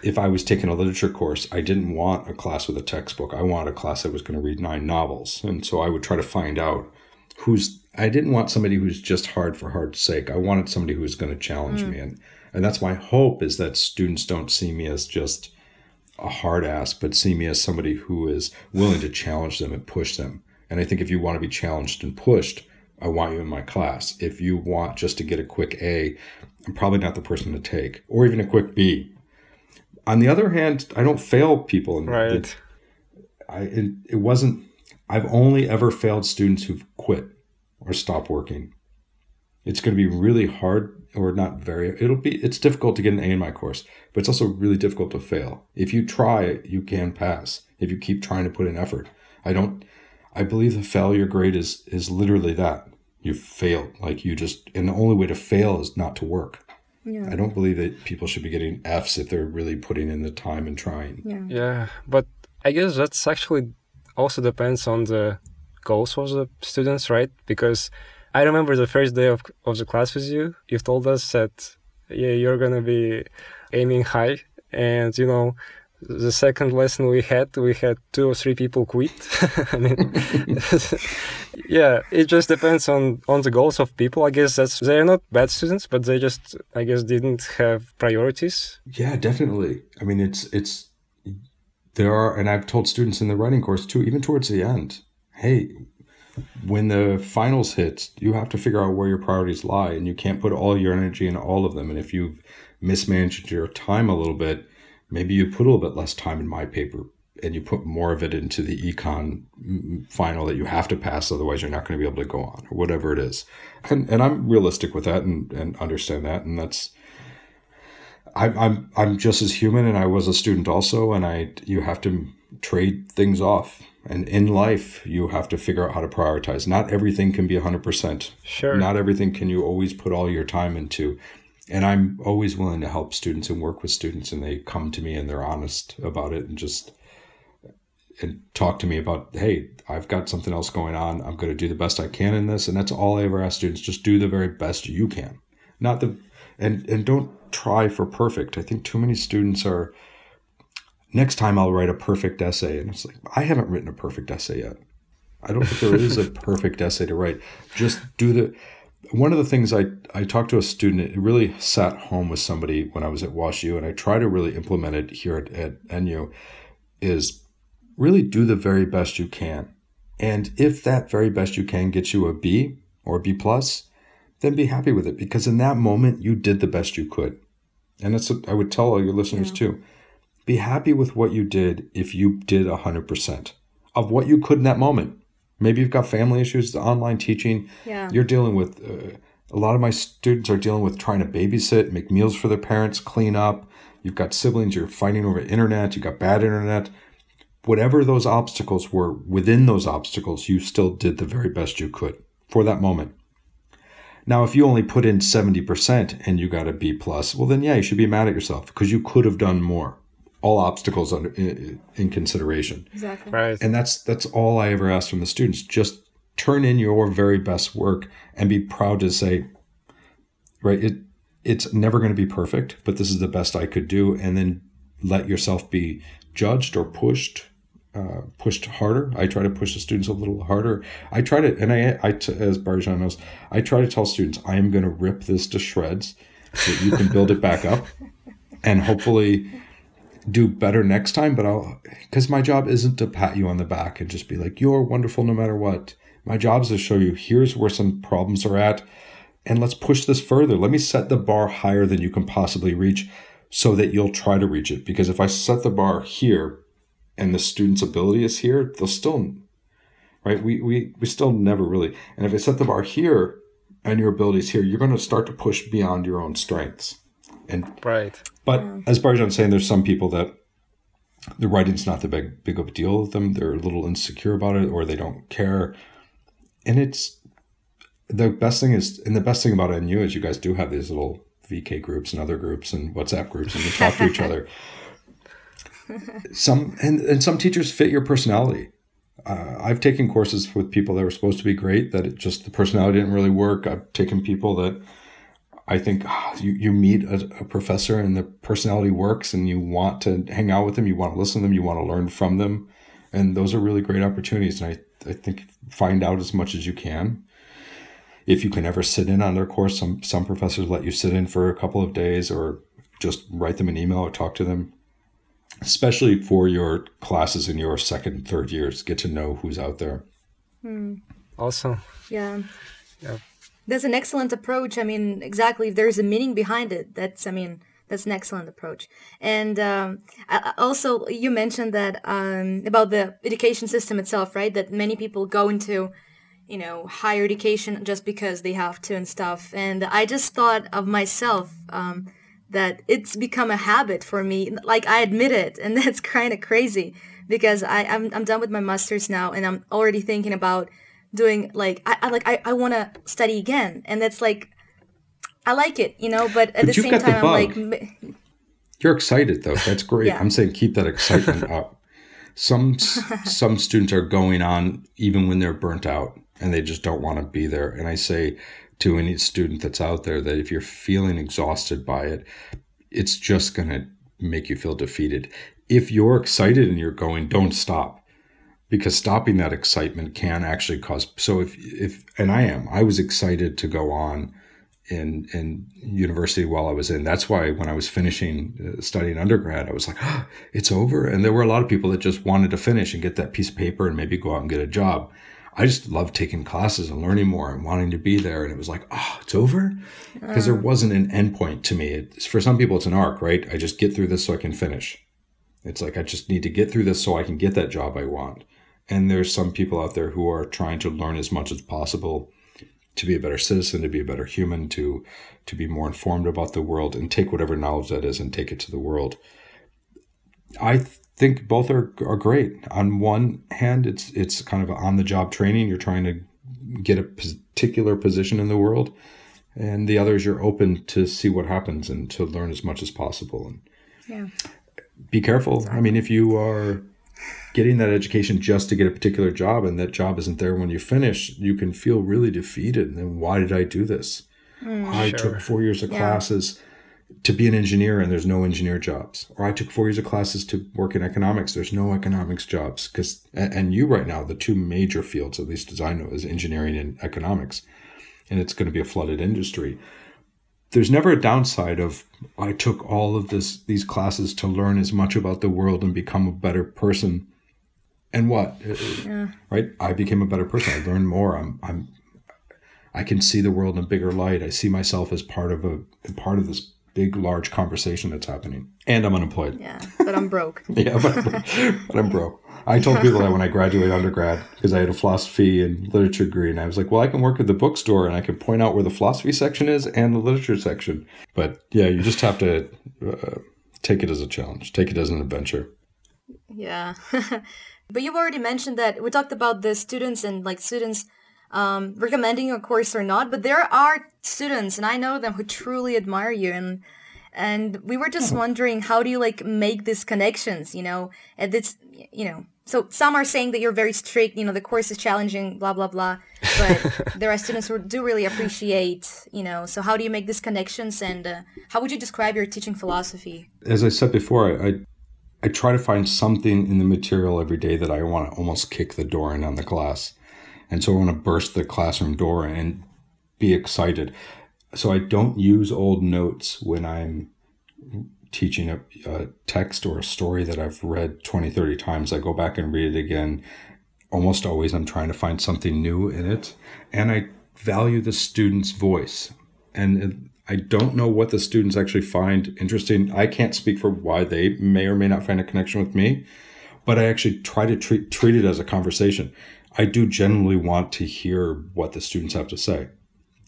S1: if I was taking a literature course, I didn't want a class with a textbook. I wanted a class that was going to read nine novels. And so I would try to find out who's, I didn't want somebody who's just hard for hard's sake. I wanted somebody who was going to challenge mm. me. And, and that's my hope is that students don't see me as just a hard ass, but see me as somebody who is willing to challenge them and push them. And I think if you want to be challenged and pushed, I want you in my class. If you want just to get a quick A, I'm probably not the person to take, or even a quick B on the other hand, I don't fail people.
S2: In right. It,
S1: I it, it wasn't. I've only ever failed students who've quit or stopped working. It's going to be really hard, or not very. It'll be. It's difficult to get an A in my course, but it's also really difficult to fail. If you try, you can pass. If you keep trying to put in effort, I don't. I believe the failure grade is is literally that you failed. Like you just, and the only way to fail is not to work. Yeah. I don't believe that people should be getting Fs if they're really putting in the time and trying.
S3: Yeah.
S2: Yeah, but I guess that's actually also depends on the goals of the students, right? Because I remember the first day of, of the class with you, you told us that yeah, you're gonna be aiming high, and you know, the second lesson we had, we had two or three people quit. [laughs] I mean, [laughs] yeah, it just depends on on the goals of people. I guess that's they're not bad students, but they just I guess didn't have priorities.
S1: Yeah, definitely. I mean, it's it's there are, and I've told students in the writing course too, even towards the end, hey, when the finals hit, you have to figure out where your priorities lie, and you can't put all your energy in all of them. And if you've mismanaged your time a little bit, maybe you put a little bit less time in my paper and you put more of it into the econ final that you have to pass otherwise you're not going to be able to go on or whatever it is. And and i'm realistic with that and and understand that and that's I'm, I'm i'm just as human and i was a student also and i you have to trade things off. And in life you have to figure out how to prioritize. Not everything can be 100%
S2: sure.
S1: Not everything can you always put all your time into and i'm always willing to help students and work with students and they come to me and they're honest about it and just and talk to me about hey i've got something else going on. I'm going to do the best i can in this. And that's all i ever ask students. Just do the very best you can. Not the and and don't try for perfect. I think too many students are next time i'll write a perfect essay and it's like i haven't written a perfect essay yet. I don't think there is a [laughs] perfect essay to write. Just do the one of the things I, I talked to a student, it really sat home with somebody when I was at WashU, and I try to really implement it here at, at NU, is really do the very best you can. And if that very best you can gets you a B or a B plus, then be happy with it because in that moment you did the best you could. And that's what I would tell all your listeners yeah. too. Be happy with what you did if you did 100% of what you could in that moment. Maybe you've got family issues, the online teaching.
S3: Yeah.
S1: You're dealing with uh, a lot of my students are dealing with trying to babysit, make meals for their parents, clean up. You've got siblings, you're fighting over internet, you've got bad internet whatever those obstacles were, within those obstacles, you still did the very best you could for that moment. Now, if you only put in 70% and you got a B plus, well, then yeah, you should be mad at yourself because you could have done more. All obstacles under in, in consideration.
S3: Exactly.
S2: Right.
S1: And that's that's all I ever ask from the students. Just turn in your very best work and be proud to say, right, it it's never going to be perfect, but this is the best I could do. And then let yourself be judged or pushed uh, pushed harder. I try to push the students a little harder. I try to, and I, I as Baljan knows, I try to tell students I am going to rip this to shreds so that you can build it back up, and hopefully do better next time. But I'll, because my job isn't to pat you on the back and just be like you're wonderful no matter what. My job is to show you here's where some problems are at, and let's push this further. Let me set the bar higher than you can possibly reach, so that you'll try to reach it. Because if I set the bar here and the student's ability is here, they'll still, right? We, we, we still never really, and if I set the bar here and your abilities here, you're going to start to push beyond your own strengths. And,
S2: right.
S1: But yeah. as Baljan's saying, there's some people that the writing's not the big, big of a deal with them. They're a little insecure about it or they don't care. And it's, the best thing is, and the best thing about NU is you guys do have these little VK groups and other groups and WhatsApp groups and you talk to each other [laughs] some and, and some teachers fit your personality. Uh, I've taken courses with people that were supposed to be great that it just the personality didn't really work. I've taken people that I think oh, you, you meet a, a, professor and the personality works and you want to hang out with them, you want to listen to them, you want to learn from them. And those are really great opportunities. And I, I think find out as much as you can. If you can ever sit in on their course, some, some professors let you sit in for a couple of days or just write them an email or talk to them especially for your classes in your second, third years. Get to know who's out there.
S3: Hmm.
S2: Awesome.
S3: Yeah.
S2: Yeah.
S3: That's an excellent approach. I mean, exactly. If there's a meaning behind it, that's, I mean, that's an excellent approach. And um, also, you mentioned that um, about the education system itself, right? That many people go into, you know, higher education just because they have to and stuff. And I just thought of myself. Um, that it's become a habit for me. Like I admit it, and [laughs] that's kind of crazy because I I'm I'm done with my masters now, and I'm already thinking about doing like I, I like I, I want to study again, and that's like I like it, you know. But at but the same time, the I'm like.
S1: You're excited though. That's great. yeah. I'm saying keep that excitement [laughs] up. some some students are going on even when they're burnt out and they just don't want to be there. And I say to any student that's out there that if you're feeling exhausted by it, it's just going to make you feel defeated. If you're excited and you're going, don't stop because stopping that excitement can actually cause so if if and I am I was excited to go on in in university while I was in. That's why when I was finishing uh, studying undergrad I was like oh, it's over. And there were a lot of people that just wanted to finish and get that piece of paper and maybe go out and get a job. I just loved taking classes and learning more and wanting to be there. And it was like oh it's over? Because there mm. wasn't an endpoint to me. It's, for some people it's an arc right? I just get through this so I can finish. It's like I just need to get through this so I can get that job I want and there's some people out there who are trying to learn as much as possible to be a better citizen, to be a better human, to to be more informed about the world and take whatever knowledge that is and take it to the world. I think both are, are great. On one hand, it's it's kind of on the job training. You're trying to get a particular position in the world, and the other is you're open to see what happens and to learn as much as possible. And
S3: yeah.
S1: be careful. I mean, if you are getting that education just to get a particular job and that job isn't there when you finish, you can feel really defeated. And then why did I do this? Mm, I sure. took four years of yeah. classes to be an engineer and there's no engineer jobs. Or I took four years of classes to work in economics. There's no economics jobs. Cause, and you right now, the two major fields, at least as I know, is engineering and economics. And it's going to be a flooded industry. There's never a downside of I took all of this these classes to learn as much about the world and become a better person. And what? Uh, uh, yeah. right? I became a better person. I learned more. I'm i'm i can see the world in a bigger light. I see myself as part of a part of this big large conversation that's happening. And i'm unemployed.
S3: Yeah but i'm broke. [laughs]
S1: Yeah but, but, i'm broke. I told people that when i graduated undergrad because i had a philosophy and literature degree and i was like well i can work at the bookstore and i can point out where the philosophy section is and the literature section. But yeah you just have to uh, take it as a challenge. Take it as an adventure.
S3: Yeah. [laughs] But you've already mentioned that we talked about the students and like students um, recommending your course or not, but there are students, and I know them who truly admire you, and and we were just wondering how do you like make these connections, you know? And it's you know, so some are saying that you're very strict, you know, the course is challenging, blah blah blah, but [laughs] there are students who do really appreciate, you know. So how do you make these connections, and uh, how would you describe your teaching philosophy?
S1: As I said before, I I try to find something in the material every day that I want to almost kick the door in on the class. And so I want to burst the classroom door and be excited. So I don't use old notes when I'm teaching a, a, text or a story that I've read 20, 30 times. I go back and read it again. Almost always, I'm trying to find something new in it. And I value the student's voice. And I don't know what the students actually find interesting. I can't speak for why they may or may not find a connection with me, but I actually try to treat, treat it as a conversation. I do generally want to hear what the students have to say.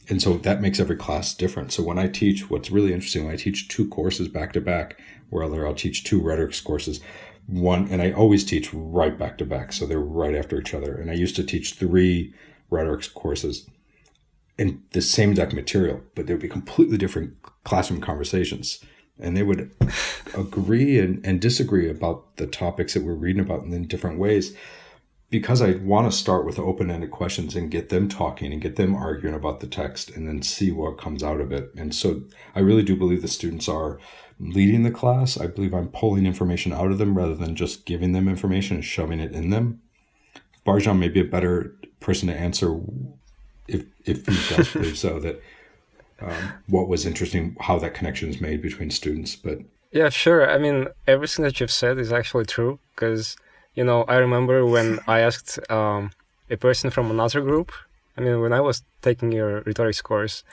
S1: And so that makes every class different. So when I teach, what's really interesting, when I teach two courses back to back, where I'll teach two rhetorics courses, one, and I always teach right back to back. So they're right after each other. And I used to teach three rhetorics courses in the same exact material, but there would be completely different classroom conversations. And they would [laughs] agree and, and disagree about the topics that we're reading about in different ways. Because I want to start with open ended questions and get them talking and get them arguing about the text and then see what comes out of it. And so I really do believe the students are leading the class. I believe I'm pulling information out of them rather than just giving them information and shoving it in them. Baljan may be a better person to answer if if he does believe so that um, what was interesting how that connection is made between students but
S2: yeah sure i mean everything that you've said is actually true because you know i remember when [laughs] i asked um, a person from another group i mean when i was taking your rhetorics course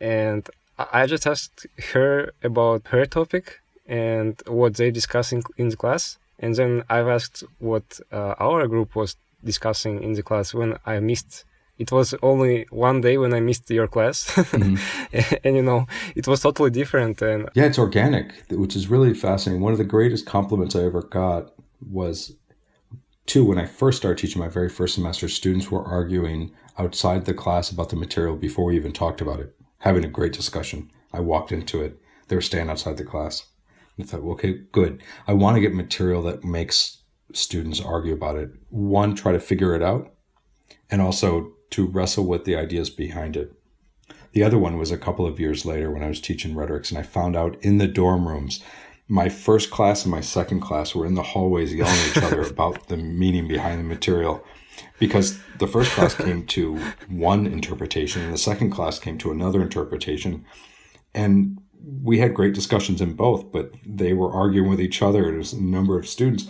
S2: and i just asked her about her topic and what they discussing in the class and then i've asked what uh, our group was discussing in the class when i missed it was only one day when I missed your class, [laughs] mm-hmm. [laughs] and you know it was totally different. And
S1: yeah, it's organic, which is really fascinating. One of the greatest compliments I ever got was two when I first started teaching my very first semester. Students were arguing outside the class about the material before we even talked about it, having a great discussion. I walked into it; they were staying outside the class. I thought, well, okay, good. I want to get material that makes students argue about it. One, try to figure it out, and also to wrestle with the ideas behind it. The other one was a couple of years later when I was teaching rhetorics, and I found out in the dorm rooms, my first class and my second class were in the hallways yelling at each other [laughs] about the meaning behind the material because the first class came to one interpretation and the second class came to another interpretation. And we had great discussions in both, but they were arguing with each other. There's a number of students.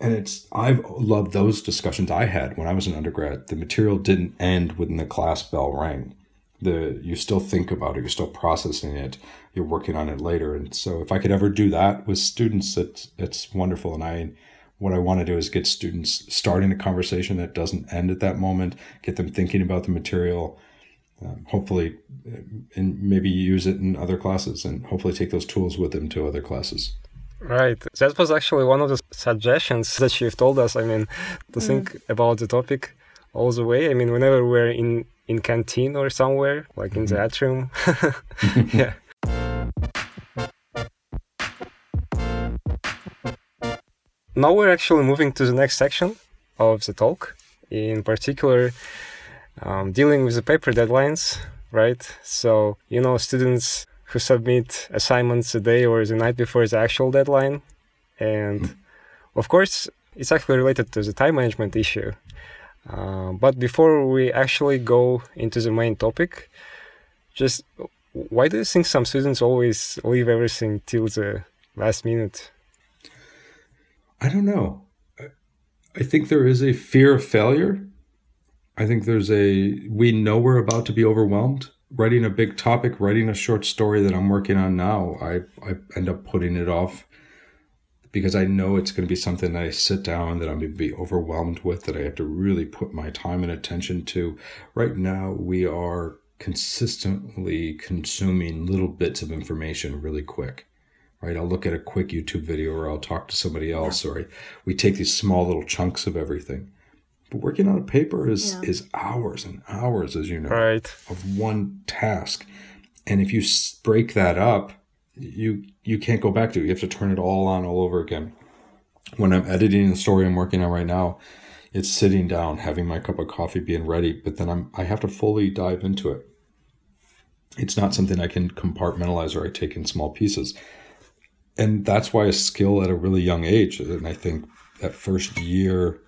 S1: And it's I've loved those discussions I had when I was an undergrad. The material didn't end when the class bell rang. The you still think about it, you're still processing it, you're working on it later. And so if I could ever do that with students, it's it's wonderful. And I what I want to do is get students starting a conversation that doesn't end at that moment, get them thinking about the material, um, hopefully, uh, and maybe use it in other classes and hopefully take those tools with them to other classes.
S2: Right. That was actually one of the suggestions that you've told us. I mean, to mm. think about the topic all the way. I mean, whenever we're in in canteen or somewhere, like in mm-hmm. the atrium. [laughs] [laughs] yeah. Now we're actually moving to the next section of the talk. In particular, um, dealing with the paper deadlines, right? So, you know, students who submit assignments a day or the night before the actual deadline. And of course, it's actually related to the time management issue. Uh, but before we actually go into the main topic, just why do you think some students always leave everything till the last minute?
S1: I don't know. I think there is a fear of failure I think there's a, we know we're about to be overwhelmed. Writing a big topic, writing a short story that I'm working on now, I, I end up putting it off because I know it's going to be something that I sit down that I'm going to be overwhelmed with, that I have to really put my time and attention to. Right now, we are consistently consuming little bits of information really quick. Right, I'll look at a quick YouTube video, or I'll talk to somebody else, or I, we take these small little chunks of everything. But working on a paper is yeah. is hours and hours, as you know,
S2: right.
S1: of one task. And if you break that up, you you can't go back to. You have to turn it all on all over again. When I'm editing the story I'm working on right now, it's sitting down, having my cup of coffee, being ready. But then I'm I have to fully dive into it. It's not something I can compartmentalize or I take in small pieces. And that's why a skill at a really young age, and I think that first year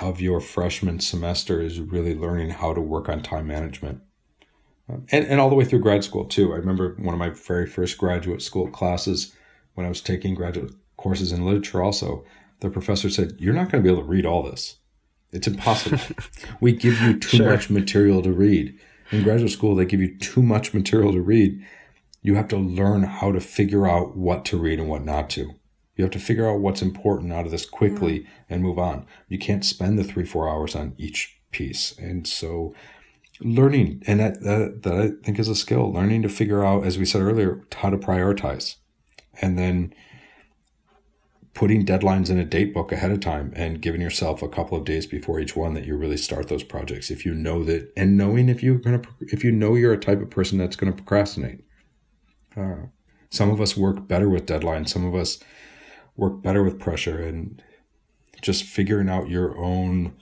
S1: of your freshman semester is really learning how to work on time management. Um, and, and all the way through grad school, too. I remember one of my very first graduate school classes when I was taking graduate courses in literature, also, the professor said, You're not going to be able to read all this. It's impossible. [laughs] we give you too sure. much material to read. In graduate school, they give you too much material to read. You have to learn how to figure out what to read and what not to. You have to figure out what's important out of this quickly mm. and move on. You can't spend the three, four hours on each piece. And so learning, and that, that, that I think is a skill, learning to figure out, as we said earlier, how to prioritize. And then putting deadlines in a date book ahead of time and giving yourself a couple of days before each one that you really start those projects. If you know that and knowing if you're going to if you know you're a type of person that's going to procrastinate. Uh, some of us work better with deadlines. Some of us work better with pressure and just figuring out your own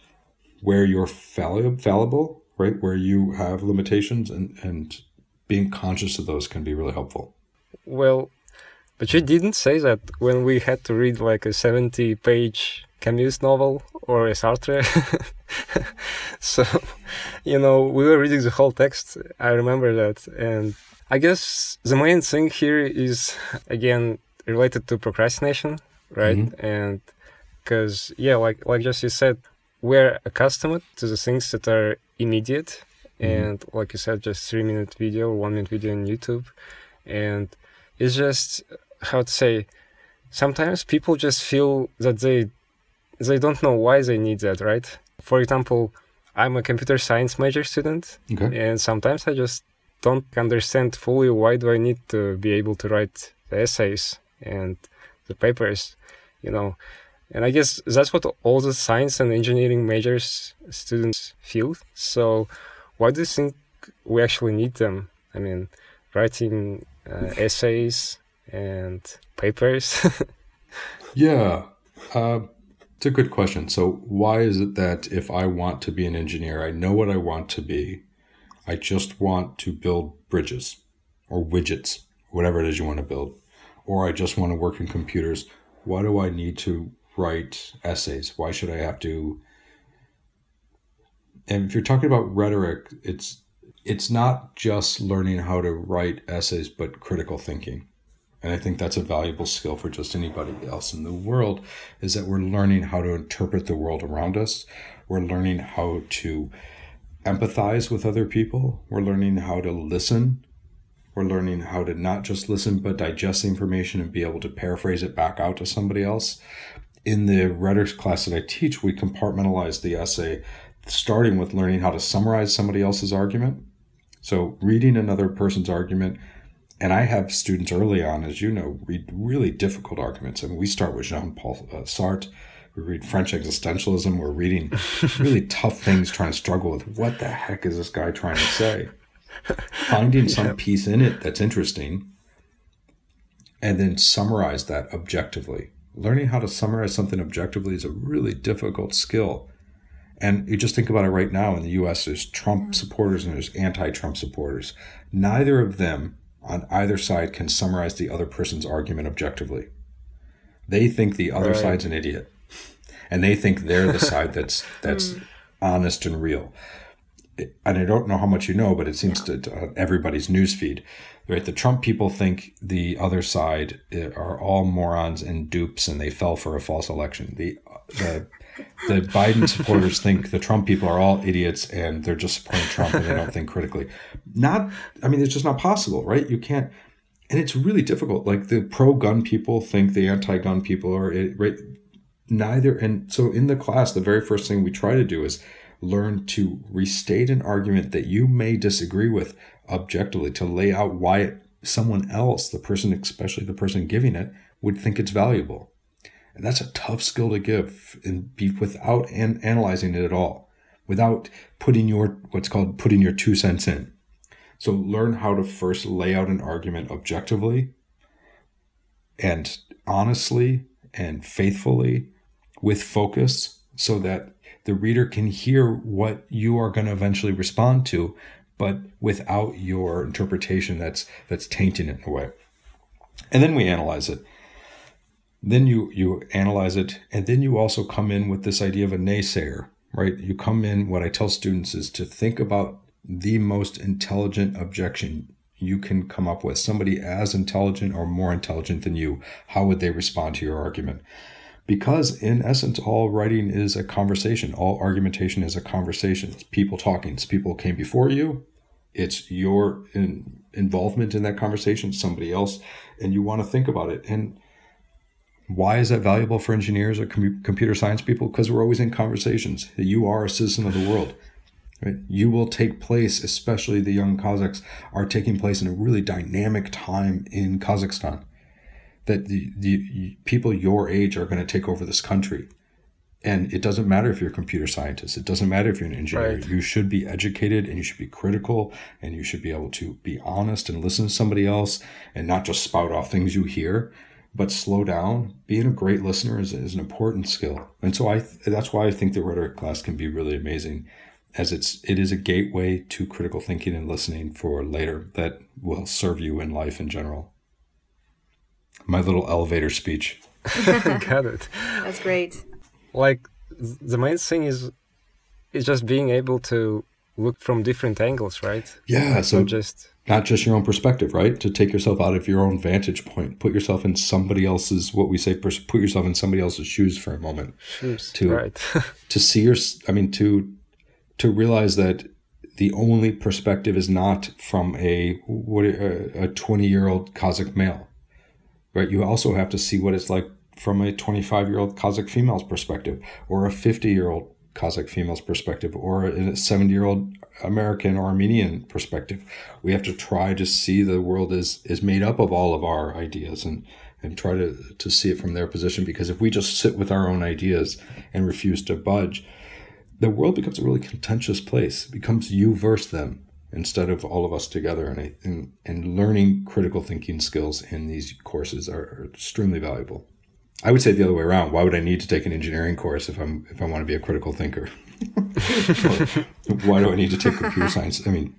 S1: where you're fallible, right? Where you have limitations and, and being conscious of those can be really helpful.
S2: Well, but you didn't say that when we had to read like a 70 page Camus novel or a Sartre. [laughs] so, you know, we were reading the whole text. I remember that. And I guess the main thing here is, again, related to procrastination, right? Mm-hmm. And because yeah, like like just you said, we're accustomed to the things that are immediate, mm-hmm. and like you said, just three minute video, one minute video on YouTube, and it's just how to say. Sometimes people just feel that they they don't know why they need that, right? For example, I'm a computer science major student, okay. and sometimes I just don't understand fully why do I need to be able to write the essays and the papers, you know. And I guess that's what all the science and engineering majors students feel. So, why do you think we actually need them? I mean, writing uh, essays and papers. [laughs]
S1: yeah. Uh, It's a good question. So, why is it that if I want to be an engineer, I know what I want to be, I just want to build bridges or widgets, whatever it is you want to build, or I just want to work in computers, why do I need to write essays? Why should I have to? And if you're talking about rhetoric, it's it's not just learning how to write essays, but critical thinking. And I think that's a valuable skill for just anybody else in the world is that we're learning how to interpret the world around us. We're learning how to empathize with other people. We're learning how to listen. We're learning how to not just listen, but digest information and be able to paraphrase it back out to somebody else. In the rhetoric class that I teach, we compartmentalize the essay, starting with learning how to summarize somebody else's argument so reading another person's argument, and I have students early on, as you know, read really difficult arguments. I mean, we start with Jean Paul uh, Sartre. We read French existentialism. We're reading [laughs] really tough things, trying to struggle with what the heck is this guy trying to say. Finding some yep. piece in it that's interesting, and then summarize that objectively. Learning how to summarize something objectively is a really difficult skill and you just think about it right now in the US, there's Trump supporters and there's anti Trump supporters. Neither of them on either side can summarize the other person's argument objectively. They think the other right. side's an idiot. And they think they're the side that's [laughs] that's hmm. honest and real. And I don't know how much you know, but it seems to, to everybody's newsfeed, right? The Trump people think the other side eh, are all morons and dupes, and they fell for a false election. The the the [laughs] Biden supporters think the Trump people are all idiots and they're just supporting Trump and they don't think critically. Not, I mean, it's just not possible, right? You can't, and it's really difficult. Like the pro gun people think the anti gun people are, right? Neither. And so in the class, the very first thing we try to do is learn to restate an argument that you may disagree with objectively, to lay out why it, someone else, the person, especially the person giving it, would think it's valuable and that's a tough skill to give and be without an, analyzing it at all, without putting your what's called putting your two cents in. So learn how to first lay out an argument objectively and honestly and faithfully with focus so that the reader can hear what you are going to eventually respond to but without your interpretation that's that's tainting it in a way. And then we analyze it. Then you you analyze it and then you also come in with this idea of a naysayer right? You come in what i tell students is to think about the most intelligent objection you can come up with somebody as intelligent or more intelligent than you. How would they respond to your argument because in essence all writing is a conversation all argumentation is a conversation it's people talking it's people came before you it's your in, involvement in that conversation somebody else and you want to think about it and why is that valuable for engineers or com- computer science people? Because we're always in conversations. You are a citizen of the world. Right? You will take place, especially the young Kazakhs are taking place in a really dynamic time in Kazakhstan. That the, the people your age are going to take over this country. And it doesn't matter if you're a computer scientist. It doesn't matter if you're an engineer. Right. You should be educated and you should be critical and you should be able to be honest and listen to somebody else and not just spout off things you hear but slow down. Being a great listener is, is an important skill, and so I that's why I think the rhetoric class can be really amazing, as it's it is a gateway to critical thinking and listening for later that will serve you in life in general. My little elevator speech. [laughs]
S2: Got it.
S3: That's great.
S2: Like the main thing is is just being able to look from different angles, right?
S1: Yeah. so just not just your own perspective, right? To take yourself out of your own vantage point, put yourself in somebody else's what we say, put yourself in somebody else's shoes for a moment.
S2: Shoes, to right. [laughs]
S1: to see your, I mean, to to realize that the only perspective is not from a what a twenty year old Kazakh male, right? You also have to see what it's like from a twenty five year old Kazakh female's perspective, or a fifty year old Kazakh female's perspective or a 70 year old American or Armenian perspective. We have to try to see the world is, is made up of all of our ideas and, and try to, to see it from their position. Because if we just sit with our own ideas and refuse to budge, the world becomes a really contentious place. It becomes you versus them instead of all of us together. And, and, and learning critical thinking skills in these courses are extremely valuable. I would say the other way around. Why would I need to take an engineering course if I'm if I want to be a critical thinker? [laughs] why do I need to take computer science? I mean,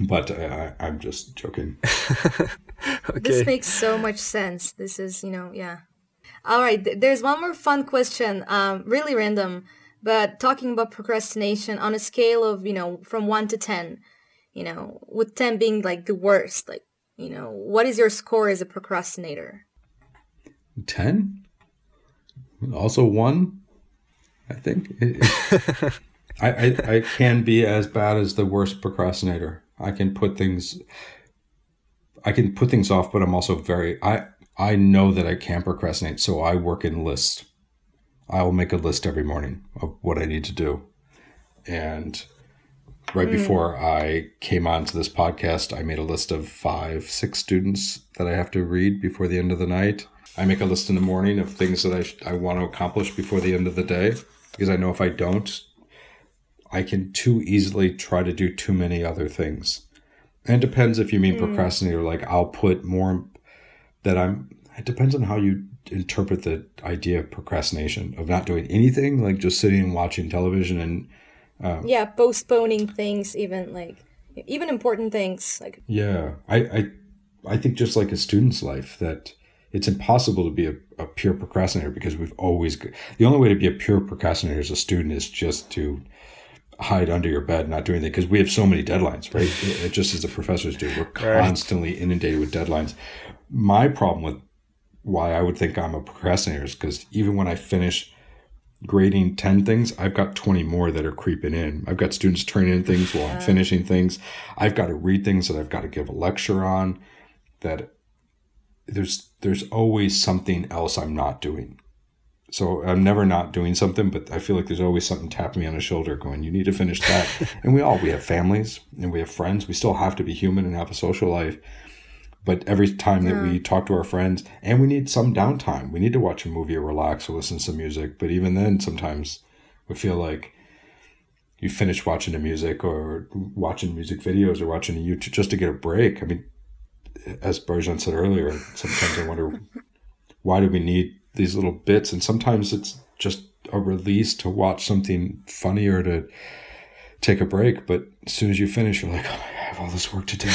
S1: but uh, I'm just joking. [laughs]
S3: okay. This makes so much sense. This is, you know, yeah. All right, there's one more fun question, um, really random, but talking about procrastination on a scale of, you know, from 1 to 10, you know, with 10 being like the worst, like, you know, what is your score as a procrastinator?
S1: 10? Also 1, I think. [laughs] I, I, I can be as bad as the worst procrastinator. I can put things I can put things off, but I'm also very I I know that I can't procrastinate, so I work in lists. I will make a list every morning of what I need to do. And right mm. before I came on to this podcast, I made a list of five, six students that I have to read before the end of the night. I make a list in the morning of things that I, sh- I want to accomplish before the end of the day because I know if I don't, I can too easily try to do too many other things. And it depends if you mean mm. procrastinator, like I'll put more that I'm, it depends on how you interpret the idea of procrastination, of not doing anything, like just sitting and watching television and.
S3: Um, yeah, postponing things, even like, even important things. like.
S1: Yeah, I, I, I think just like a student's life, that it's impossible to be a, a pure procrastinator because we've always, the only way to be a pure procrastinator as a student is just to hide under your bed not doing anything because we have so many deadlines right it, just as the professors do we're constantly right. inundated with deadlines my problem with why i would think i'm a procrastinator is because even when i finish grading 10 things i've got 20 more that are creeping in i've got students turning in things while i'm finishing things i've got to read things that i've got to give a lecture on that there's there's always something else i'm not doing so I'm never not doing something, but I feel like there's always something tapping me on the shoulder going, you need to finish that. [laughs] and we all, we have families and we have friends. We still have to be human and have a social life. But every time that we talk to our friends, and we need some downtime, we need to watch a movie or relax or listen to some music. But even then, sometimes we feel like you finish watching the music or watching music videos or watching YouTube just to get a break. I mean, as Baljan said earlier, sometimes I wonder [laughs] why do we need these little bits, and sometimes it's just a release to watch something funny or to take a break. But as soon as you finish, you're like, oh, I have all this work to do.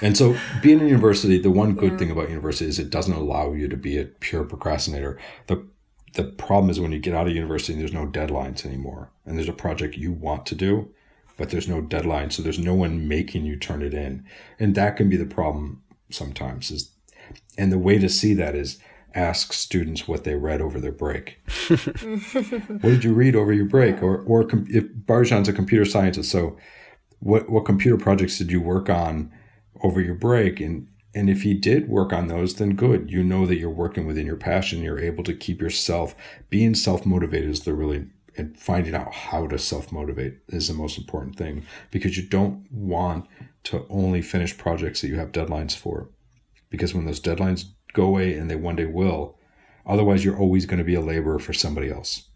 S1: [laughs] and so, being in university, the one good yeah. thing about university is it doesn't allow you to be a pure procrastinator. The the problem is when you get out of university and there's no deadlines anymore, and there's a project you want to do, but there's no deadline, so there's no one making you turn it in, and that can be the problem sometimes. Is and the way to see that is ask students what they read over their break. [laughs] what did you read over your break? Or, or if Baljan's a computer scientist, so what, what computer projects did you work on over your break? And, and if he did work on those, then good. You know that you're working within your passion. You're able to keep yourself being self motivated is the really and finding out how to self motivate is the most important thing because you don't want to only finish projects that you have deadlines for because when those deadlines go away and they one day will, otherwise you're always going to be a laborer for somebody else.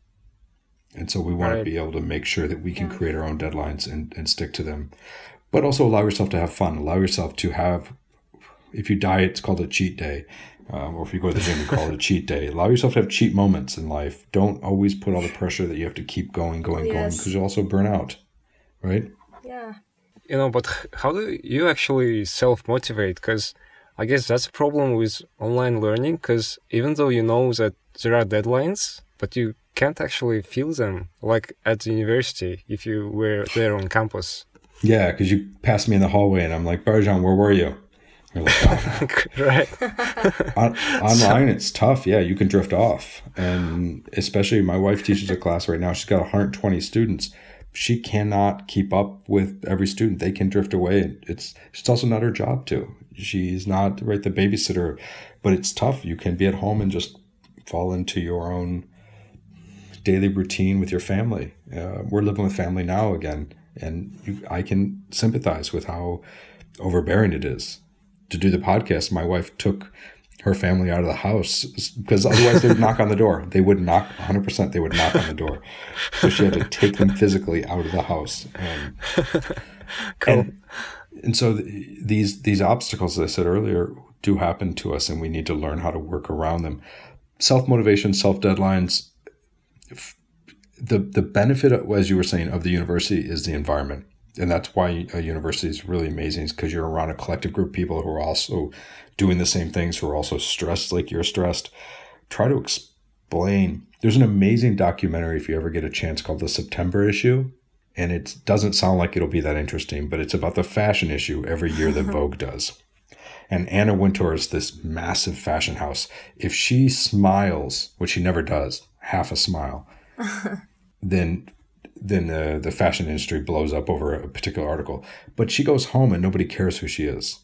S1: And so we want right. to be able to make sure that we can yeah. create our own deadlines and, and stick to them. But also allow yourself to have fun. Allow yourself to have, if you diet, it's called a cheat day. Um, or if you go to the gym, you call it a [laughs] cheat day. Allow yourself to have cheat moments in life. Don't always put all the pressure that you have to keep going, going, yes. going, because you also burn out, right?
S3: Yeah.
S2: You know, but how do you actually self motivate? Because I guess that's a problem with online learning because even though you know that there are deadlines, but you can't actually feel them like at the university if you were there on campus.
S1: Yeah, because you passed me in the hallway and I'm like, Baljan, where were you?
S2: Like, oh. [laughs] right. [laughs]
S1: on, online, it's tough. Yeah, you can drift off. And especially my wife teaches a class right now. She's got 120 students she cannot keep up with every student. They can drift away. It's it's also not her job to. She's not right the babysitter, but it's tough. You can be at home and just fall into your own daily routine with your family. Uh, we're living with family now again, and you, I can sympathize with how overbearing it is to do the podcast. My wife took her family out of the house because otherwise they would knock on the door. They would knock 100%. They would knock on the door. So she had to take them physically out of the house. Um, [laughs]
S2: cool.
S1: And, and so these these obstacles, as I said earlier, do happen to us and we need to learn how to work around them. Self motivation, self deadlines. The, the benefit, as you were saying, of the university is the environment. And that's why a university is really amazing, is because you're around a collective group of people who are also doing the same things, who are also stressed like you're stressed. Try to explain. There's an amazing documentary, if you ever get a chance, called The September Issue and it doesn't sound like it'll be that interesting, but it's about the fashion issue every year that [laughs] Vogue does. And Anna Wintour is this massive fashion house. If she smiles, which she never does, half a smile, [laughs] then then the, the fashion industry blows up over a particular article. But she goes home and nobody cares who she is.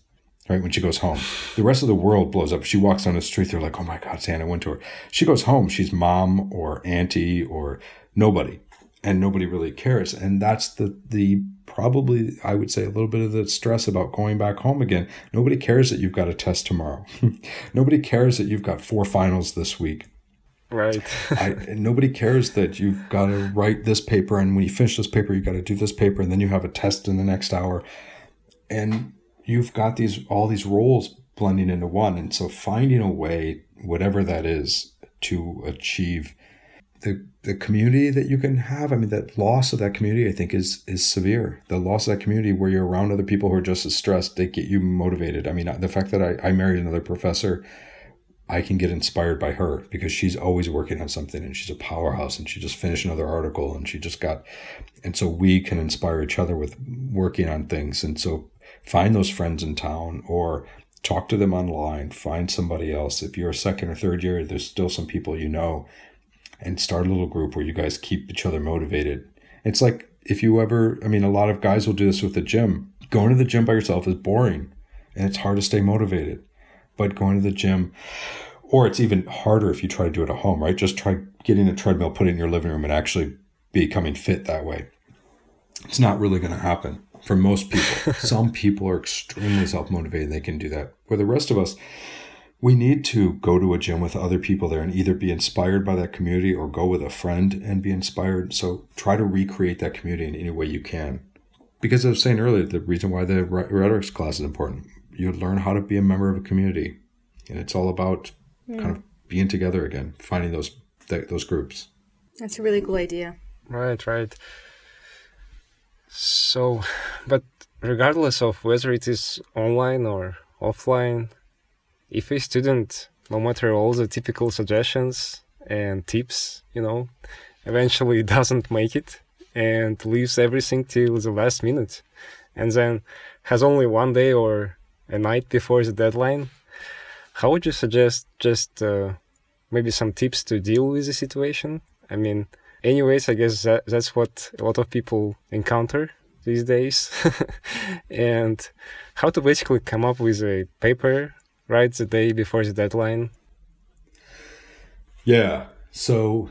S1: Right when she goes home, the rest of the world blows up. She walks down the street, they're like, "Oh my God, Santa went to her. She goes home, she's mom or auntie or nobody and nobody really cares and that's the the probably i would say a little bit of the stress about going back home again. Nobody cares that you've got a test tomorrow. [laughs] Nobody cares that you've got four finals this week.
S2: Right.
S1: I, nobody cares that you've got to write this paper and when you finish this paper you got to do this paper and then you have a test in the next hour. And you've got these all these roles blending into one and so finding a way whatever that is to achieve the the community that you can have. I mean, that loss of that community, I think, is is severe. The loss of that community where you're around other people who are just as stressed, they get you motivated. I mean, uh, the fact that I, I married another professor, I can get inspired by her because she's always working on something and she's a powerhouse and she just finished another article and she just got, and so we can inspire each other with working on things. And so find those friends in town or talk to them online, find somebody else. If you're a second or third year, there's still some people you know and start a little group where you guys keep each other motivated. It's like if you ever, I mean, a lot of guys will do this with the gym. Going to the gym by yourself is boring and it's hard to stay motivated. But going to the gym, or it's even harder if you try to do it at home, right? Just try getting a treadmill, put it in your living room, and actually becoming fit that way. It's not really going to happen for most people. [laughs] Some people are extremely self motivated, they can do that. Where the rest of us, we need to go to a gym with other people there and either be inspired by that community or go with a friend and be inspired. So try to recreate that community in any way you can. Because I was saying earlier, the reason why the rhetorics class is important, you learn how to be a member of a community, and it's all about yeah. kind of being together again, finding those th- those groups.
S3: That's a really cool idea.
S2: Right, right. So, but regardless of whether it is online or offline, if a student, no matter all the typical suggestions and tips, you know, eventually [laughs] doesn't make it and leaves everything till the last minute and then has only one day or a night before the deadline, how would you suggest just uh, maybe some tips to deal with the situation? I mean, anyways, I guess that, that's what a lot of people encounter these days. [laughs] and how to basically come up with a paper right? The day before the deadline.
S1: Yeah. So,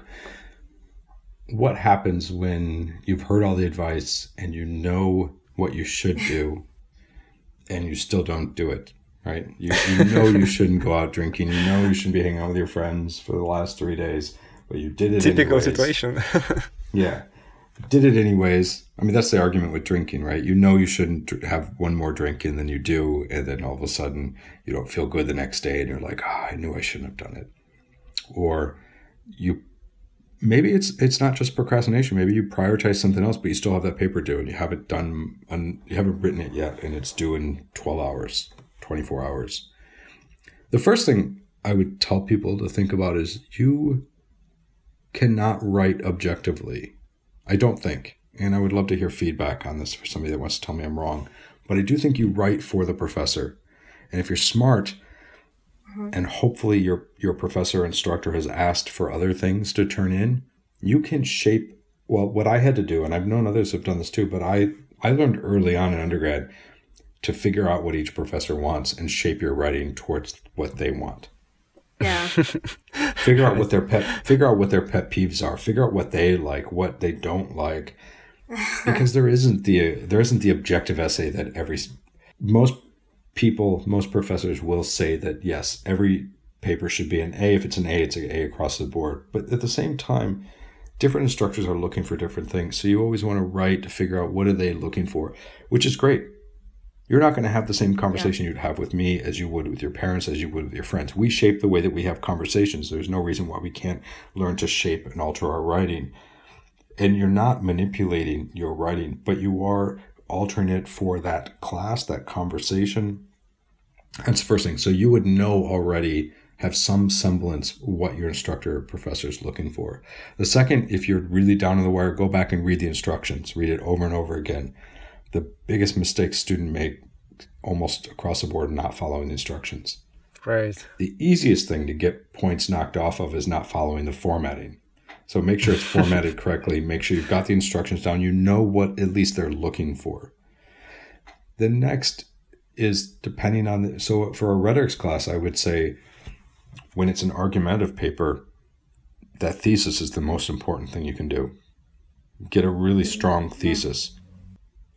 S1: what happens when you've heard all the advice and you know what you should do [laughs] and you still don't do it? Right? You, you know you shouldn't go out drinking. You know you shouldn't be hanging out with your friends for the last three days, but you did it.
S2: Typical
S1: anyways.
S2: situation. [laughs]
S1: yeah did it anyways. I mean, that's the argument with drinking, right? You know, you shouldn't have one more drink and then you do, and then all of a sudden you don't feel good the next day, and you're like, "Ah, oh, I knew I shouldn't have done it," or you maybe it's it's not just procrastination. Maybe you prioritize something else, but you still have that paper due, and you haven't done, and you haven't written it yet, and it's due in twelve hours, twenty four hours. The first thing I would tell people to think about is you cannot write objectively I don't think, and I would love to hear feedback on this for somebody that wants to tell me I'm wrong, but I do think you write for the professor. And if you're smart, mm-hmm. and hopefully your your professor instructor has asked for other things to turn in, you can shape well what I had to do, and I've known others have done this too, but I I learned early on in undergrad to figure out what each professor wants and shape your writing towards what they want.
S3: Yeah. [laughs]
S1: figure out what their pet figure out what their pet peeves are. Figure out what they like, what they don't like. [laughs] Because there isn't the there isn't the objective essay that every most people, most professors will say that yes, every paper should be an A. If it's an A, it's an A across the board. But at the same time, different instructors are looking for different things. So you always want to write to figure out what are they looking for, which is great. You're not going to have the same conversation yeah. you'd have with me as you would with your parents, as you would with your friends. We shape the way that we have conversations. There's no reason why we can't learn to shape and alter our writing. And you're not manipulating your writing, but you are altering it for that class, that conversation. That's the first thing. So you would know already, have some semblance what your instructor or professor is looking for. The second, if you're really down on the wire, go back and read the instructions, read it over and over again the biggest mistake student make almost across the board not following the instructions.
S2: Right.
S1: The easiest thing to get points knocked off of is not following the formatting. So make sure it's [laughs] formatted correctly. Make sure you've got the instructions down. You know what at least they're looking for. The next is depending on the, so for a rhetorics class, I would say when it's an argumentative paper, that thesis is the most important thing you can do. Get a really strong thesis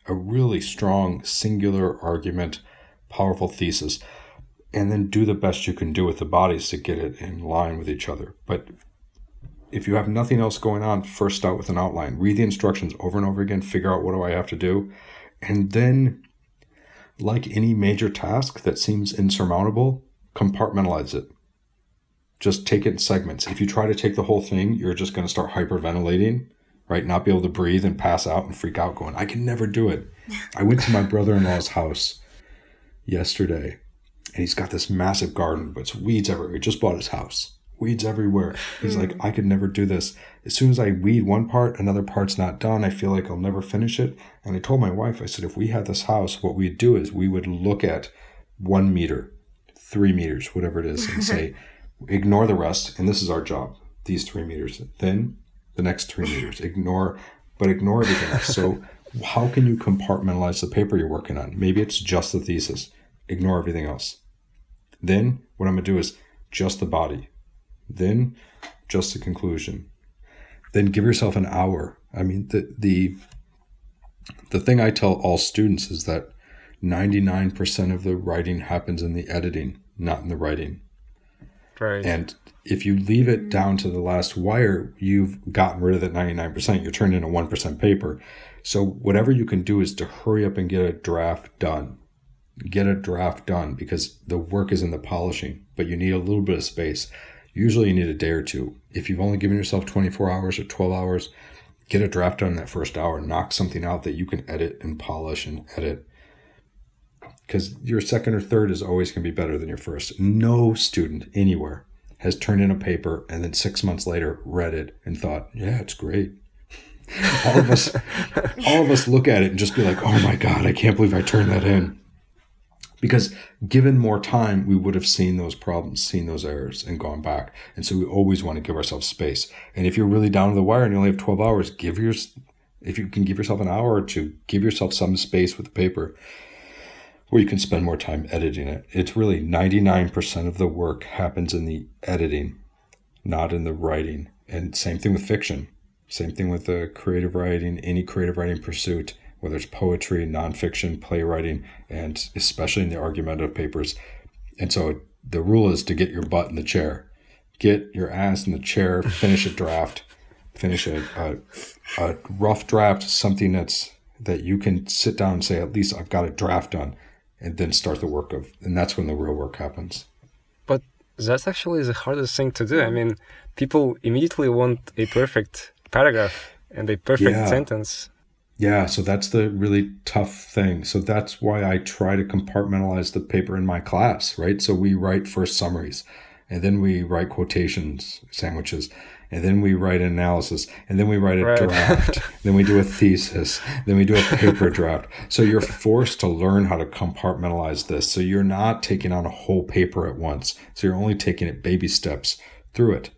S1: a really strong singular argument, powerful thesis, and then do the best you can do with the bodies to get it in line with each other. But if you have nothing else going on, first start with an outline. Read the instructions over and over again, figure out what do I have to do, and then like any major task that seems insurmountable, compartmentalize it. Just take it in segments. If you try to take the whole thing, you're just going to start hyperventilating right? Not be able to breathe and pass out and freak out, going, I can never do it. [laughs] I went to my brother in law's house yesterday, and he's got this massive garden, but it's weeds everywhere. He just bought his house, weeds everywhere. He's like, hmm. I could never do this. As soon as I weed one part, another part's not done. I feel like I'll never finish it. And I told my wife, I said, if we had this house, what we'd do is we would look at one meter, three meters, whatever it is, and [laughs] say, ignore the rest. And this is our job, these three meters. Then the next three meters. Ignore, but ignore everything else. So, how can you compartmentalize the paper you're working on? Maybe it's just the thesis. Ignore everything else. Then, what I'm going to do is just the body. Then, just the conclusion. Then, give yourself an hour. I mean, the the the thing I tell all students is that 99% of the writing happens in the editing, not in the writing.
S2: Right.
S1: And if you leave it mm-hmm. down to the last wire, you've gotten rid of that 99%. You're turning a 1% paper. So whatever you can do is to hurry up and get a draft done. Get a draft done because the work is in the polishing, but you need a little bit of space. Usually you need a day or two. If you've only given yourself 24 hours or 12 hours, get a draft done in that first hour. Knock something out that you can edit and polish and edit because your second or third is always going to be better than your first. No student anywhere has turned in a paper and then six months later read it and thought, yeah, it's great. [laughs] all of us, all of us look at it and just be like, oh my God, I can't believe I turned that in. Because given more time, we would have seen those problems, seen those errors, and gone back. And so we always want to give ourselves space. And if you're really down to the wire and you only have 12 hours, give your, if you can give yourself an hour or two, give yourself some space with the paper where you can spend more time editing it. It's really 99% of the work happens in the editing, not in the writing. And same thing with fiction. Same thing with the creative writing, any creative writing pursuit, whether it's poetry, nonfiction, playwriting, and especially in the argumentative papers. And so the rule is to get your butt in the chair. Get your ass in the chair, finish a draft, finish a, a, a rough draft, something that's that you can sit down and say, at least I've got a draft done and then start the work of and that's when the real work happens.
S2: But that's actually the hardest thing to do. I mean people immediately want a perfect paragraph and a perfect yeah. sentence.
S1: Yeah so that's the really tough thing. So that's why i try to compartmentalize the paper in my class right? So we write first summaries and then we write quotations sandwiches and then we write an analysis, and then we write a right. draft, [laughs] then we do a thesis, then we do a paper draft. So you're forced to learn how to compartmentalize this. So you're not taking on a whole paper at once. So you're only taking it baby steps through it.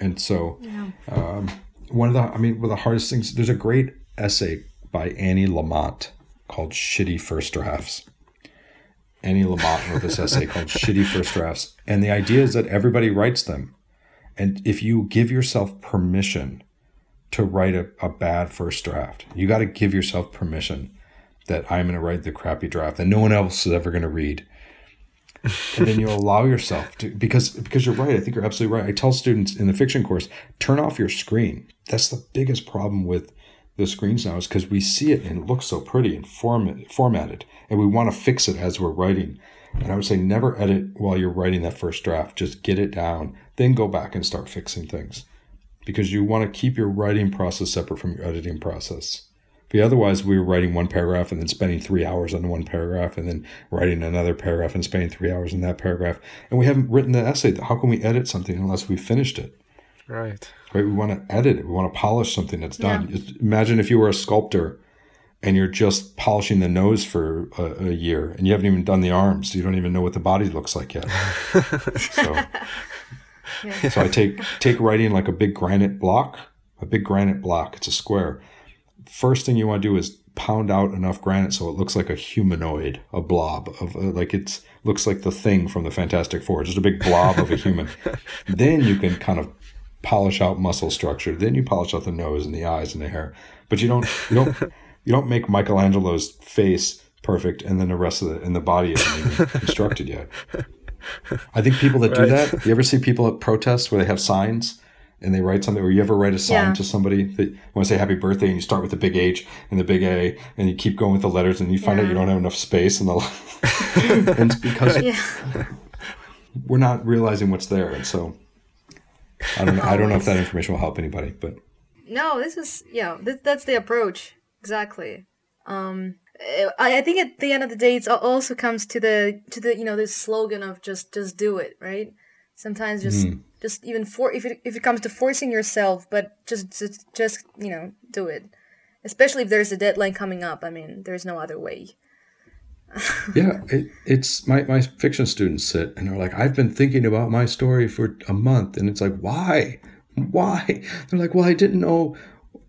S1: And so, yeah. um, one of the, I mean, one of the hardest things, there's a great essay by Annie Lamott called Shitty First Drafts. Annie Lamott wrote this essay called [laughs] Shitty First Drafts. And the idea is that everybody writes them. And if you give yourself permission to write a, a bad first draft, you got to give yourself permission that I'm going to write the crappy draft that no one else is ever going to read. and then you allow yourself to because because you're right. I think you're absolutely right. I tell students in the fiction course, turn off your screen. That's the biggest problem with the screens now is because we see it and it looks so pretty and form, formatted, and we want to fix it as we're writing. And I would say never edit while you're writing that first draft. Just get it down, then go back and start fixing things. Because you want to keep your writing process separate from your editing process. But otherwise, we were writing one paragraph and then spending three hours on one paragraph and then writing another paragraph and spending three hours in that paragraph. And we haven't written the essay. How can we edit something unless we finished it?
S2: Right.
S1: Right. We want to edit it. We want to polish something that's done. Yeah. Imagine if you were a sculptor and you're just polishing the nose for a, a, year and you haven't even done the arms. You don't even know what the body looks like yet. [laughs] so, yeah. so I take take writing like a big granite block, a big granite block. It's a square first thing you want to do is pound out enough granite so it looks like a humanoid, a blob of uh, like it's looks like the thing from the Fantastic Four, just a big blob of a human. [laughs] then you can kind of polish out muscle structure. Then you polish out the nose and the eyes and the hair. But you don't you don't you don't make Michelangelo's face perfect and then the rest of the and the body isn't even constructed yet. I think people that right. do that, you ever see people at protests where they have signs and they write something, or you ever write a sign yeah. to somebody that you want to say happy birthday and you start with the big H and the big A and you keep going with the letters and you find yeah. out you don't have enough space in the [laughs] and it's because yeah. [laughs] we're not realizing what's there. And so I don't know, I don't know if that information will help anybody, but
S3: no, this is, yeah, this, that's the approach. Exactly. Um, I, I think at the end of the day, it also comes to the, to the, you know, this slogan of just, just do it, right? Sometimes just, mm just even for if it if it comes to forcing yourself, but just just just you know do it. Especially if there's a deadline coming up. I mean, there's no other way. [laughs]
S1: yeah, it, it's my my fiction students sit and they're like, I've been thinking about my story for a month, and it's like, why, why? They're like, well, I didn't know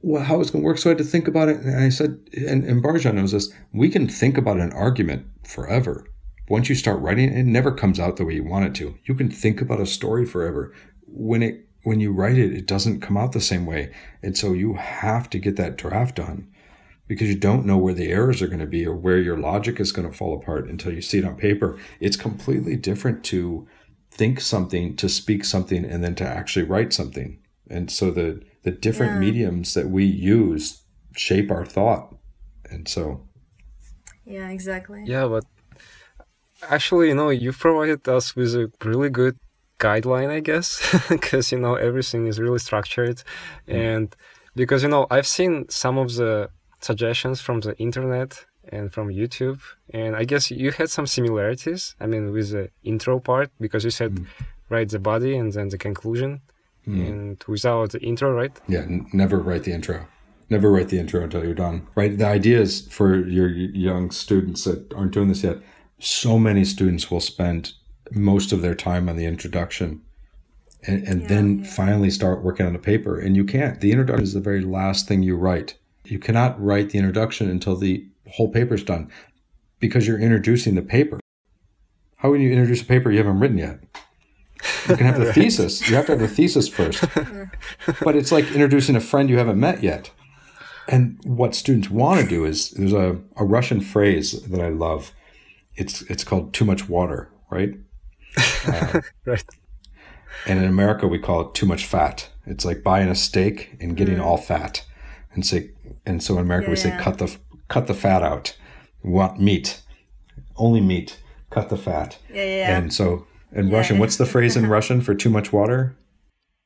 S1: how it's going to work, so I had to think about it. And I said, and, and Baljan knows this. We can think about an argument forever once you start writing, it never comes out the way you want it to. You can think about a story forever. When it when you write it, it doesn't come out the same way. And so you have to get that draft done because you don't know where the errors are going to be or where your logic is going to fall apart until you see it on paper. It's completely different to think something, to speak something, and then to actually write something. And so the the different yeah. mediums that we use shape our thought. And so
S3: Yeah, exactly.
S2: Yeah, but Actually, you know, you've provided us with a really good guideline, I guess, [laughs] because, you know, everything is really structured. Mm. And because, you know, I've seen some of the suggestions from the internet and from YouTube. And I guess you had some similarities. I mean, with the intro part, because you said mm. write the body and then the conclusion. Mm. And without the intro, right?
S1: Yeah, n- never write the intro. Never write the intro until you're done. Right. The idea is for your young students that aren't doing this yet so many students will spend most of their time on the introduction and, and yeah, then yeah. finally start working on a paper. And you can't. The introduction is the very last thing you write. You cannot write the introduction until the whole paper's done because you're introducing the paper. How can you introduce a paper you haven't written yet? You can have the right. thesis. You have to have the thesis first. [laughs] but it's like introducing a friend you haven't met yet. And what students want to do is there's a, a Russian phrase that I love it's it's called too much water, right?
S2: Uh, [laughs] right.
S1: And in America, we call it too much fat. It's like buying a steak and getting mm. all fat, and say, and so in America yeah, we say cut the cut the fat out. We want meat, only meat. Cut the fat.
S3: Yeah, yeah.
S1: And so in Russian, what's the phrase in Russian [laughs] for too much water?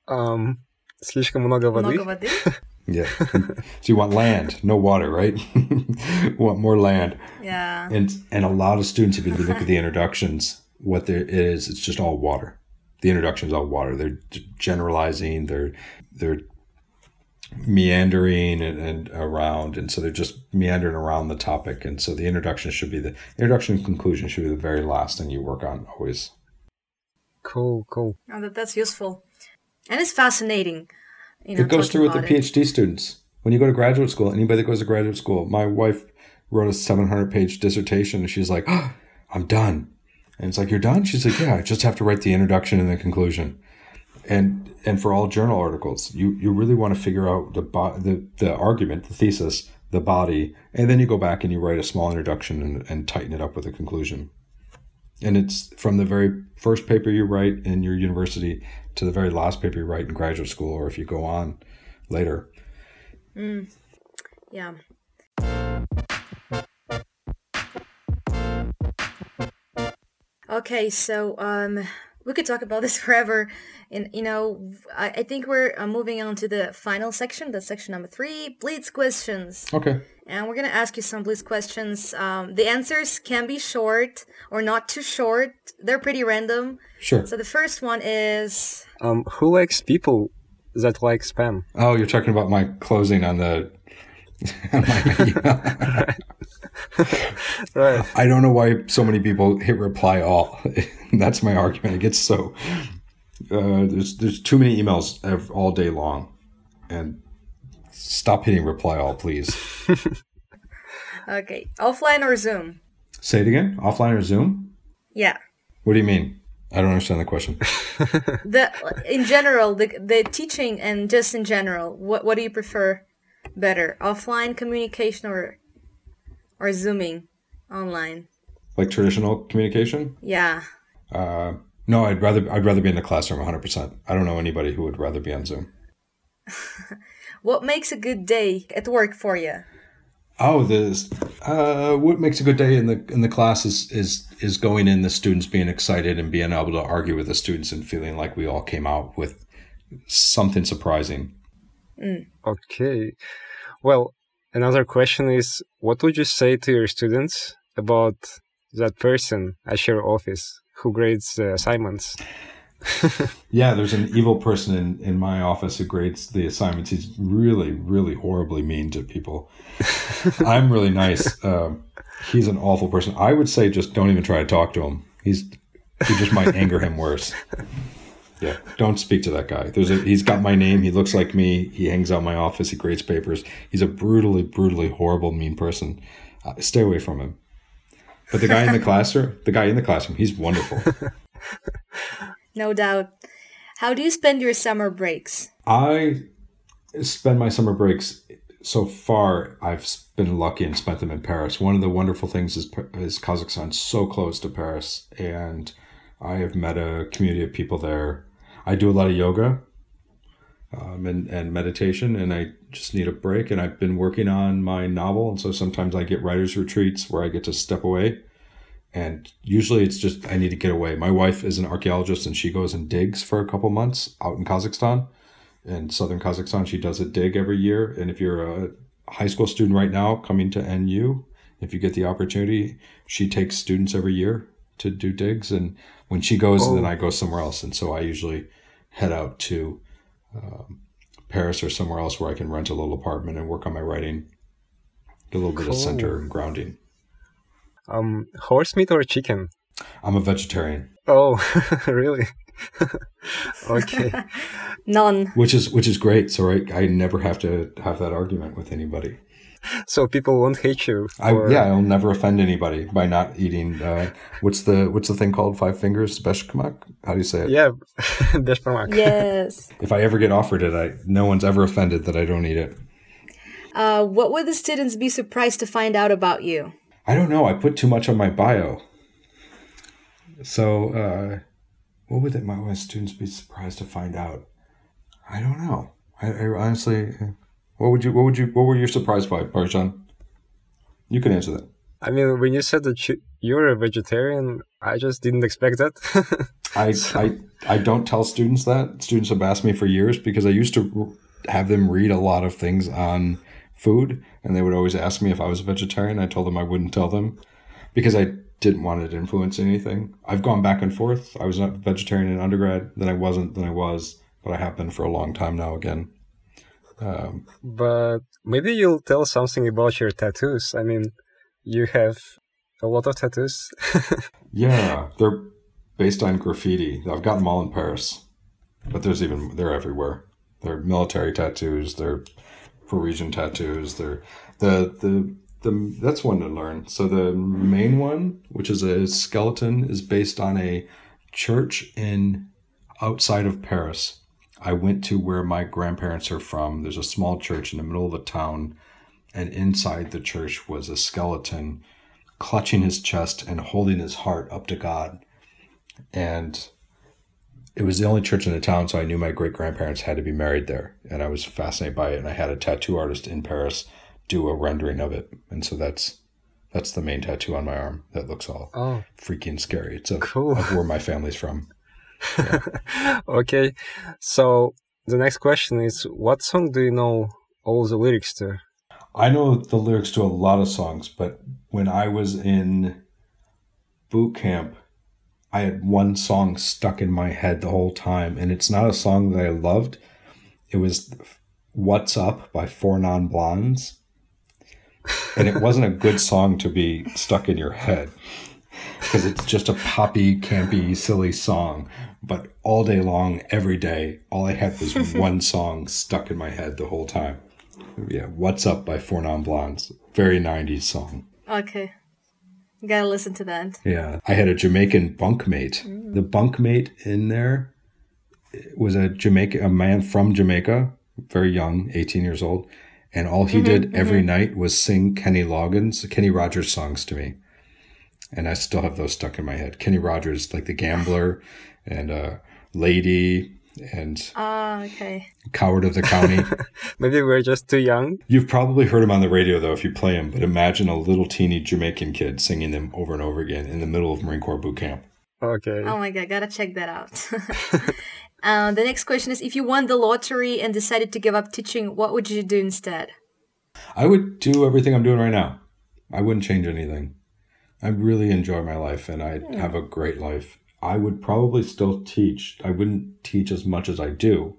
S2: Um, слишком много воды. Много воды? [laughs]
S1: Yeah. so you want land, no water, right? [laughs] want more land.
S3: Yeah.
S1: And and a lot of students, if you look at the introductions, what there is, it's just all water. The introduction is all water. They're generalizing. They're they're meandering and, and, around, and so they're just meandering around the topic. And so the introduction should be the introduction and conclusion should be the very last thing you work on always.
S2: Cool, cool.
S3: Oh, that, that's useful, and it's fascinating
S1: you know, it goes through with the PhD students. When you go to graduate school, anybody that goes to graduate school, my wife wrote a 700 page dissertation and she's like, oh, I'm done. And it's like, you're done? She's like, yeah, I just have to write the introduction and the conclusion. And, and for all journal articles, you, you really want to figure out the, the, the argument, the thesis, the body, and then you go back and you write a small introduction and, and tighten it up with a conclusion. And it's from the very first paper you write in your university to the very last paper you write in graduate school or if you go on later.
S3: Mm. Yeah. Okay, so um, we could talk about this [laughs] forever, and you know, I, I think we're uh, moving on to the final section. That's section number three, blitz questions.
S1: Okay.
S3: And we're gonna ask you some blitz questions. Um, the answers can be short or not too short. They're pretty random.
S1: Sure.
S3: So the first one is
S2: Um, who likes people that like spam?
S1: Oh, you're talking about my closing on the. [laughs] on my. [laughs]
S2: Right.
S1: I don't know why so many people hit reply all. [laughs] That's my argument. It gets so uh, there's there's too many emails ev- all day long, and stop hitting reply all, please. [laughs]
S3: okay, offline or Zoom.
S1: Say it again. Offline or Zoom?
S3: Yeah.
S1: What do you mean? I don't understand the question. [laughs]
S3: The in general, the the teaching and just in general, what what do you prefer better, offline communication or or zooming online?
S1: Like traditional communication?
S3: Yeah.
S1: Uh, no, I'd rather I'd rather be in the classroom 100. percent I don't know anybody who would rather be on Zoom. [laughs]
S3: What makes a good day at work for you?
S1: Oh, this uh, what makes a good day in the in the class is is is going in the students being excited and being able to argue with the students and feeling like we all came out with something surprising.
S2: Okay. Well, another question is what would you say to your students about that person at your office who grades uh, assignments? [laughs]
S1: Yeah, there's an evil person in, in my office who grades the assignments. He's really, really horribly mean to people. [laughs] I'm really nice. Um, he's an awful person. I would say just don't even try to talk to him. He's you just might anger him worse. [laughs] Yeah, don't speak to that guy. There's a he's got my name. He looks like me. He hangs out in my office. He grades papers. He's a brutally, brutally horrible, mean person. Uh, stay away from him. But the guy in the classroom, the guy in the classroom, he's wonderful.
S3: No doubt. How do you spend your summer breaks?
S1: I spend my summer breaks so far. I've been lucky and spent them in Paris. One of the wonderful things is is Kazakhstan so close to Paris, and I have met a community of people there. I do a lot of yoga um, and and meditation, and I just need a break. And I've been working on my novel, and so sometimes I get writers retreats where I get to step away. And usually it's just I need to get away. My wife is an archaeologist, and she goes and digs for a couple months out in Kazakhstan in southern Kazakhstan. She does a dig every year. And if you're a high school student right now coming to NU, if you get the opportunity, she takes students every year to do digs. And when she goes,
S2: Oh.
S1: then I go somewhere else. And so I usually head out to um, Paris or somewhere else where I can rent a little apartment and work on my writing, get a little bit of center and grounding.
S2: Um, horse meat or chicken?
S1: I'm a vegetarian,
S2: Oh, [laughs] really? [laughs] okay. [laughs]
S3: None.
S1: which is which is great. So I, I never have to have that argument with anybody.
S2: So people won't hate you.
S1: I, yeah, I'll never offend anybody by not eating. Uh, what's the what's the thing called? Five fingers, beshkamak. How do you say it?
S2: Yeah, Beshbarmak.
S3: Yes.
S1: If I ever get offered it, I no one's ever offended that I don't eat it.
S3: Uh, what would the students be surprised to find out about you?
S1: I don't know. I put too much on my bio. So, uh, what would it, my, my students be surprised to find out? I don't know. I, I honestly, what would you, what would you, what were you surprised by, Baljan? You can answer that.
S2: I mean, when you said that you, you're a vegetarian, I just didn't expect that. [laughs]
S1: I, I, I don't tell students that. Students have asked me for years because I used to have them read a lot of things on food, and they would always ask me if I was a vegetarian. I told them I wouldn't tell them because I didn't want it to influence anything. I've gone back and forth. I was not vegetarian in undergrad, then I wasn't, then I was, but I have been for a long time now again. Um,
S2: but maybe you'll tell something about your tattoos. I mean, you have a lot of tattoos. [laughs]
S1: yeah, they're based on graffiti. I've got them all in Paris, but there's even they're everywhere. They're military tattoos. They're Parisian tattoos. They're the the the that's one to learn. So the main one, which is a skeleton, is based on a church in outside of Paris. I went to where my grandparents are from. There's a small church in the middle of the town, and inside the church was a skeleton clutching his chest and holding his heart up to God. And it was the only church in the town, so I knew my great grandparents had to be married there. And I was fascinated by it. And I had a tattoo artist in Paris do a rendering of it, and so that's that's the main tattoo on my arm that looks all
S2: Oh,
S1: freaking scary. It's of,
S2: Cool.
S1: of where my family's from. [laughs]
S2: okay. So the next question is, what song do you know all the lyrics to?
S1: I know the lyrics to a lot of songs, but when I was in boot camp, I had one song stuck in my head the whole time, and it's not a song that I loved. It was "What's Up" by Four Non Blondes, and it wasn't a good song to be stuck in your head because it's just a poppy, campy, silly song. But all day long, every day, all I had was [laughs] one song stuck in my head the whole time. Yeah, "What's Up" by Four Non Blondes, very '90s song.
S3: Okay. Gotta listen to that.
S1: Yeah, I had a Jamaican bunkmate. Mm. The bunkmate in there was a Jamaica, a man from Jamaica, very young, 18 years old, and all he mm-hmm, did mm-hmm. every night was sing Kenny Loggins, Kenny Rogers songs to me, and I still have those stuck in my head. Kenny Rogers, like the Gambler, and uh, Lady, and
S3: Ah, okay.
S1: Coward of the County. [laughs]
S2: Maybe we're just too young.
S1: You've probably heard him on the radio though if you play him, but imagine a little teeny Jamaican kid singing them over and over again in the middle of Marine Corps boot camp.
S2: Okay.
S3: Oh my god, gotta check that out. [laughs] uh, the next question is if you won the lottery and decided to give up teaching, what would you do instead?
S1: I would do everything I'm doing right now. I wouldn't change anything. I really enjoy my life and I have a great life. I would probably still teach. I wouldn't teach as much as I do,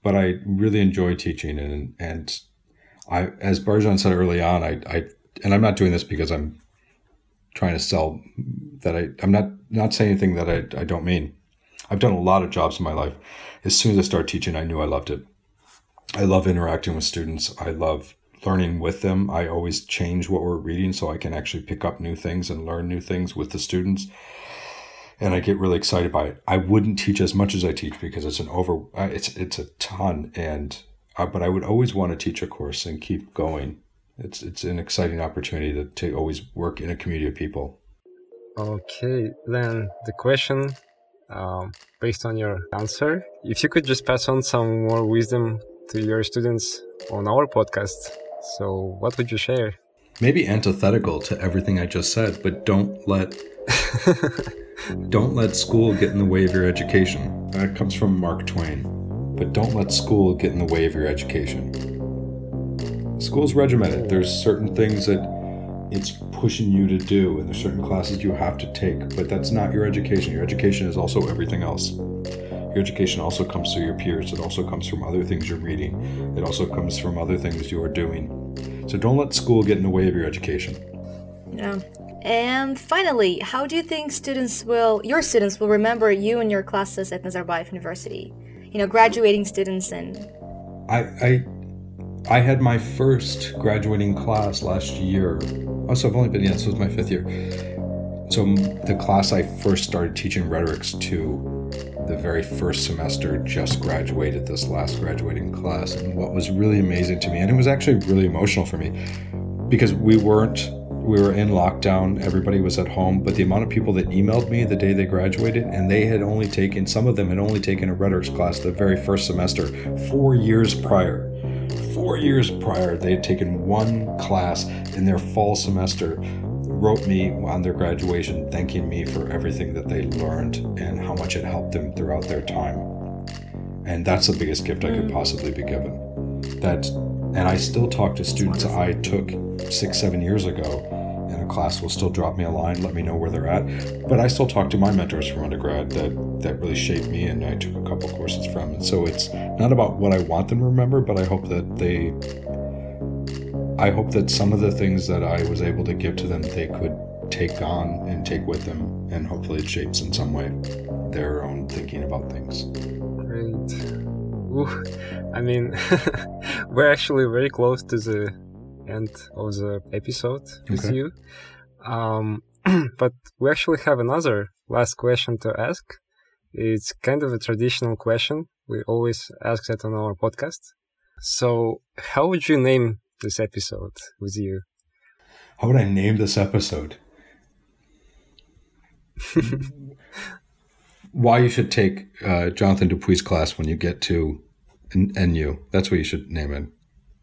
S1: but I really enjoy teaching and and I as Baljan said early on, I, I and I'm not doing this because I'm trying to sell that I I'm not not saying anything that I, I don't mean. I've done a lot of jobs in my life. As soon as I started teaching, I knew I loved it. I love interacting with students. I love learning with them. I always change what we're reading so I can actually pick up new things and learn new things with the students. And I get really excited by it. I wouldn't teach as much as I teach because it's an over, uh, it's it's a ton, and uh, but I would always want to teach a course and keep going. It's it's an exciting opportunity to, to always work in a community of people.
S2: Okay, then the question, um, based on your answer, if you could just pass on some more wisdom to your students on our podcast, so what would you share?
S1: Maybe antithetical to everything I just said, but don't let [laughs] don't let school get in the way of your education. That comes from Mark Twain. But don't let school get in the way of your education. School's regimented. There's certain things that it's pushing you to do, and there's certain classes you have to take, but that's not your education. Your education is also everything else. Your education also comes through your peers. It also comes from other things you're reading. It also comes from other things you are doing. So don't let school get in the way of your education.
S3: Yeah. And finally, how do you think students will, your students will remember you and your classes at Nazarbayev University? You know, graduating students and.
S1: I, I I had my first graduating class last year. Oh, so I've only been yeah, this was my fifth year. So the class I first started teaching rhetorics to, the very first semester, just graduated this last graduating class, and what was really amazing to me, and it was actually really emotional for me, because we weren't. We were in lockdown, everybody was at home, but the amount of people that emailed me the day they graduated, and they had only taken, some of them had only taken a rhetorics class the very first semester, four years prior four years prior, they had taken one class in their fall semester, wrote me on their graduation thanking me for everything that they learned and how much it helped them throughout their time. And that's the biggest gift I could mm. possibly be given. That, and I still talk to students I took six, seven years ago, and a class will still drop me a line, let me know where they're at. But I still talk to my mentors from undergrad that that really shaped me, and I took a couple courses from. And so it's not about what I want them to remember, but I hope that they. I hope that some of the things that I was able to give to them, they could take on and take with them, and hopefully it shapes in some way their own thinking about things.
S2: Great. Ooh, I mean, [laughs] we're actually very close to the end of the episode with you. Um, [clears throat] but we actually have another last question to ask. It's kind of a traditional question. We always ask that on our podcast. So, how would you name this episode with you?
S1: How would I name this episode? [laughs] Why you should take uh, Jonathan Dupuis' class when you get to NU. That's what you should name it.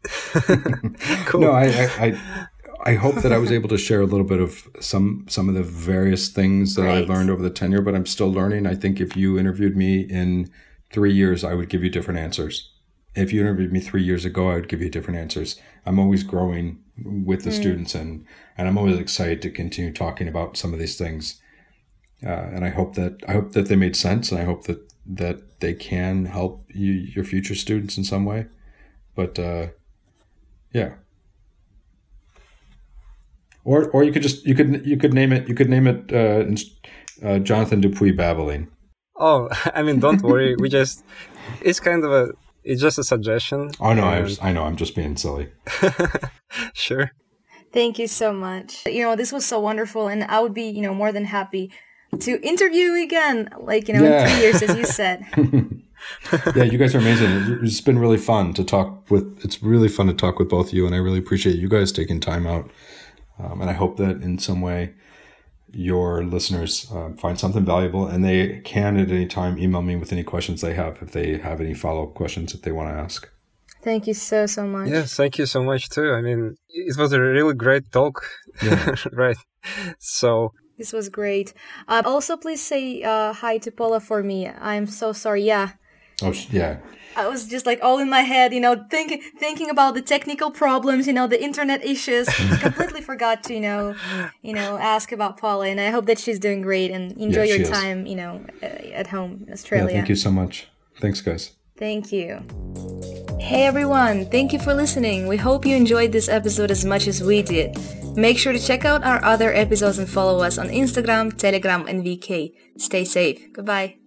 S1: [laughs]
S2: cool.
S1: No, I, I, I, I hope that I was able to share a little bit of some some of the various things that I learned over the tenure, but I'm still learning. I think if you interviewed me in three years, I would give you different answers. If you interviewed me three years ago, I would give you different answers. I'm always growing with the students, and and I'm always excited to continue talking about some of these things. Uh, and I hope that I hope that they made sense, and I hope that that they can help you, your future students in some way. But uh, yeah, or or you could just you could you could name it you could name it uh, uh, Jonathan Dupuy babbling.
S2: Oh, [laughs] I mean, don't worry. We just, it's kind of a, it's just a suggestion.
S1: Oh no, I,
S2: and-
S1: was, I know I'm just being silly. [laughs]
S2: sure.
S3: Thank you so much. You know, this was so wonderful, and I would be, you know, more than happy to interview you again, like, you know,
S1: Yeah.
S3: in three years, as you [laughs] said.
S1: Yeah, you guys are amazing. It's- It's been really fun to talk with. It's really fun to talk with both of you, and I really appreciate you guys taking time out. Um, and I hope that in some way your listeners um, find something valuable, and they can at any time email me with any questions they have if they have any follow up questions that they want to ask.
S3: Thank you so, so much.
S2: Yes, thank you so much too. I mean, it was a really great talk. [laughs] right. So,
S3: This was great. Uh, also, please say uh, hi to Paula for me. I'm so sorry. Yeah.
S1: Oh yeah,
S3: I was just like all in my head, you know, thinking thinking about the technical problems, you know, the internet issues. [laughs] Completely forgot to, you know, you know, ask about Paula, and I hope that she's doing great and enjoy
S1: Yeah,
S3: your
S1: is.
S3: time, you know, uh, at home in
S1: yeah.
S3: Australia.
S1: Thank you so much. Thanks, guys.
S3: Thank you. Hey everyone, thank you for listening. We hope you enjoyed this episode as much as we did. Make sure to check out our other episodes and follow us on Instagram, Telegram, and VK. Stay safe. Goodbye.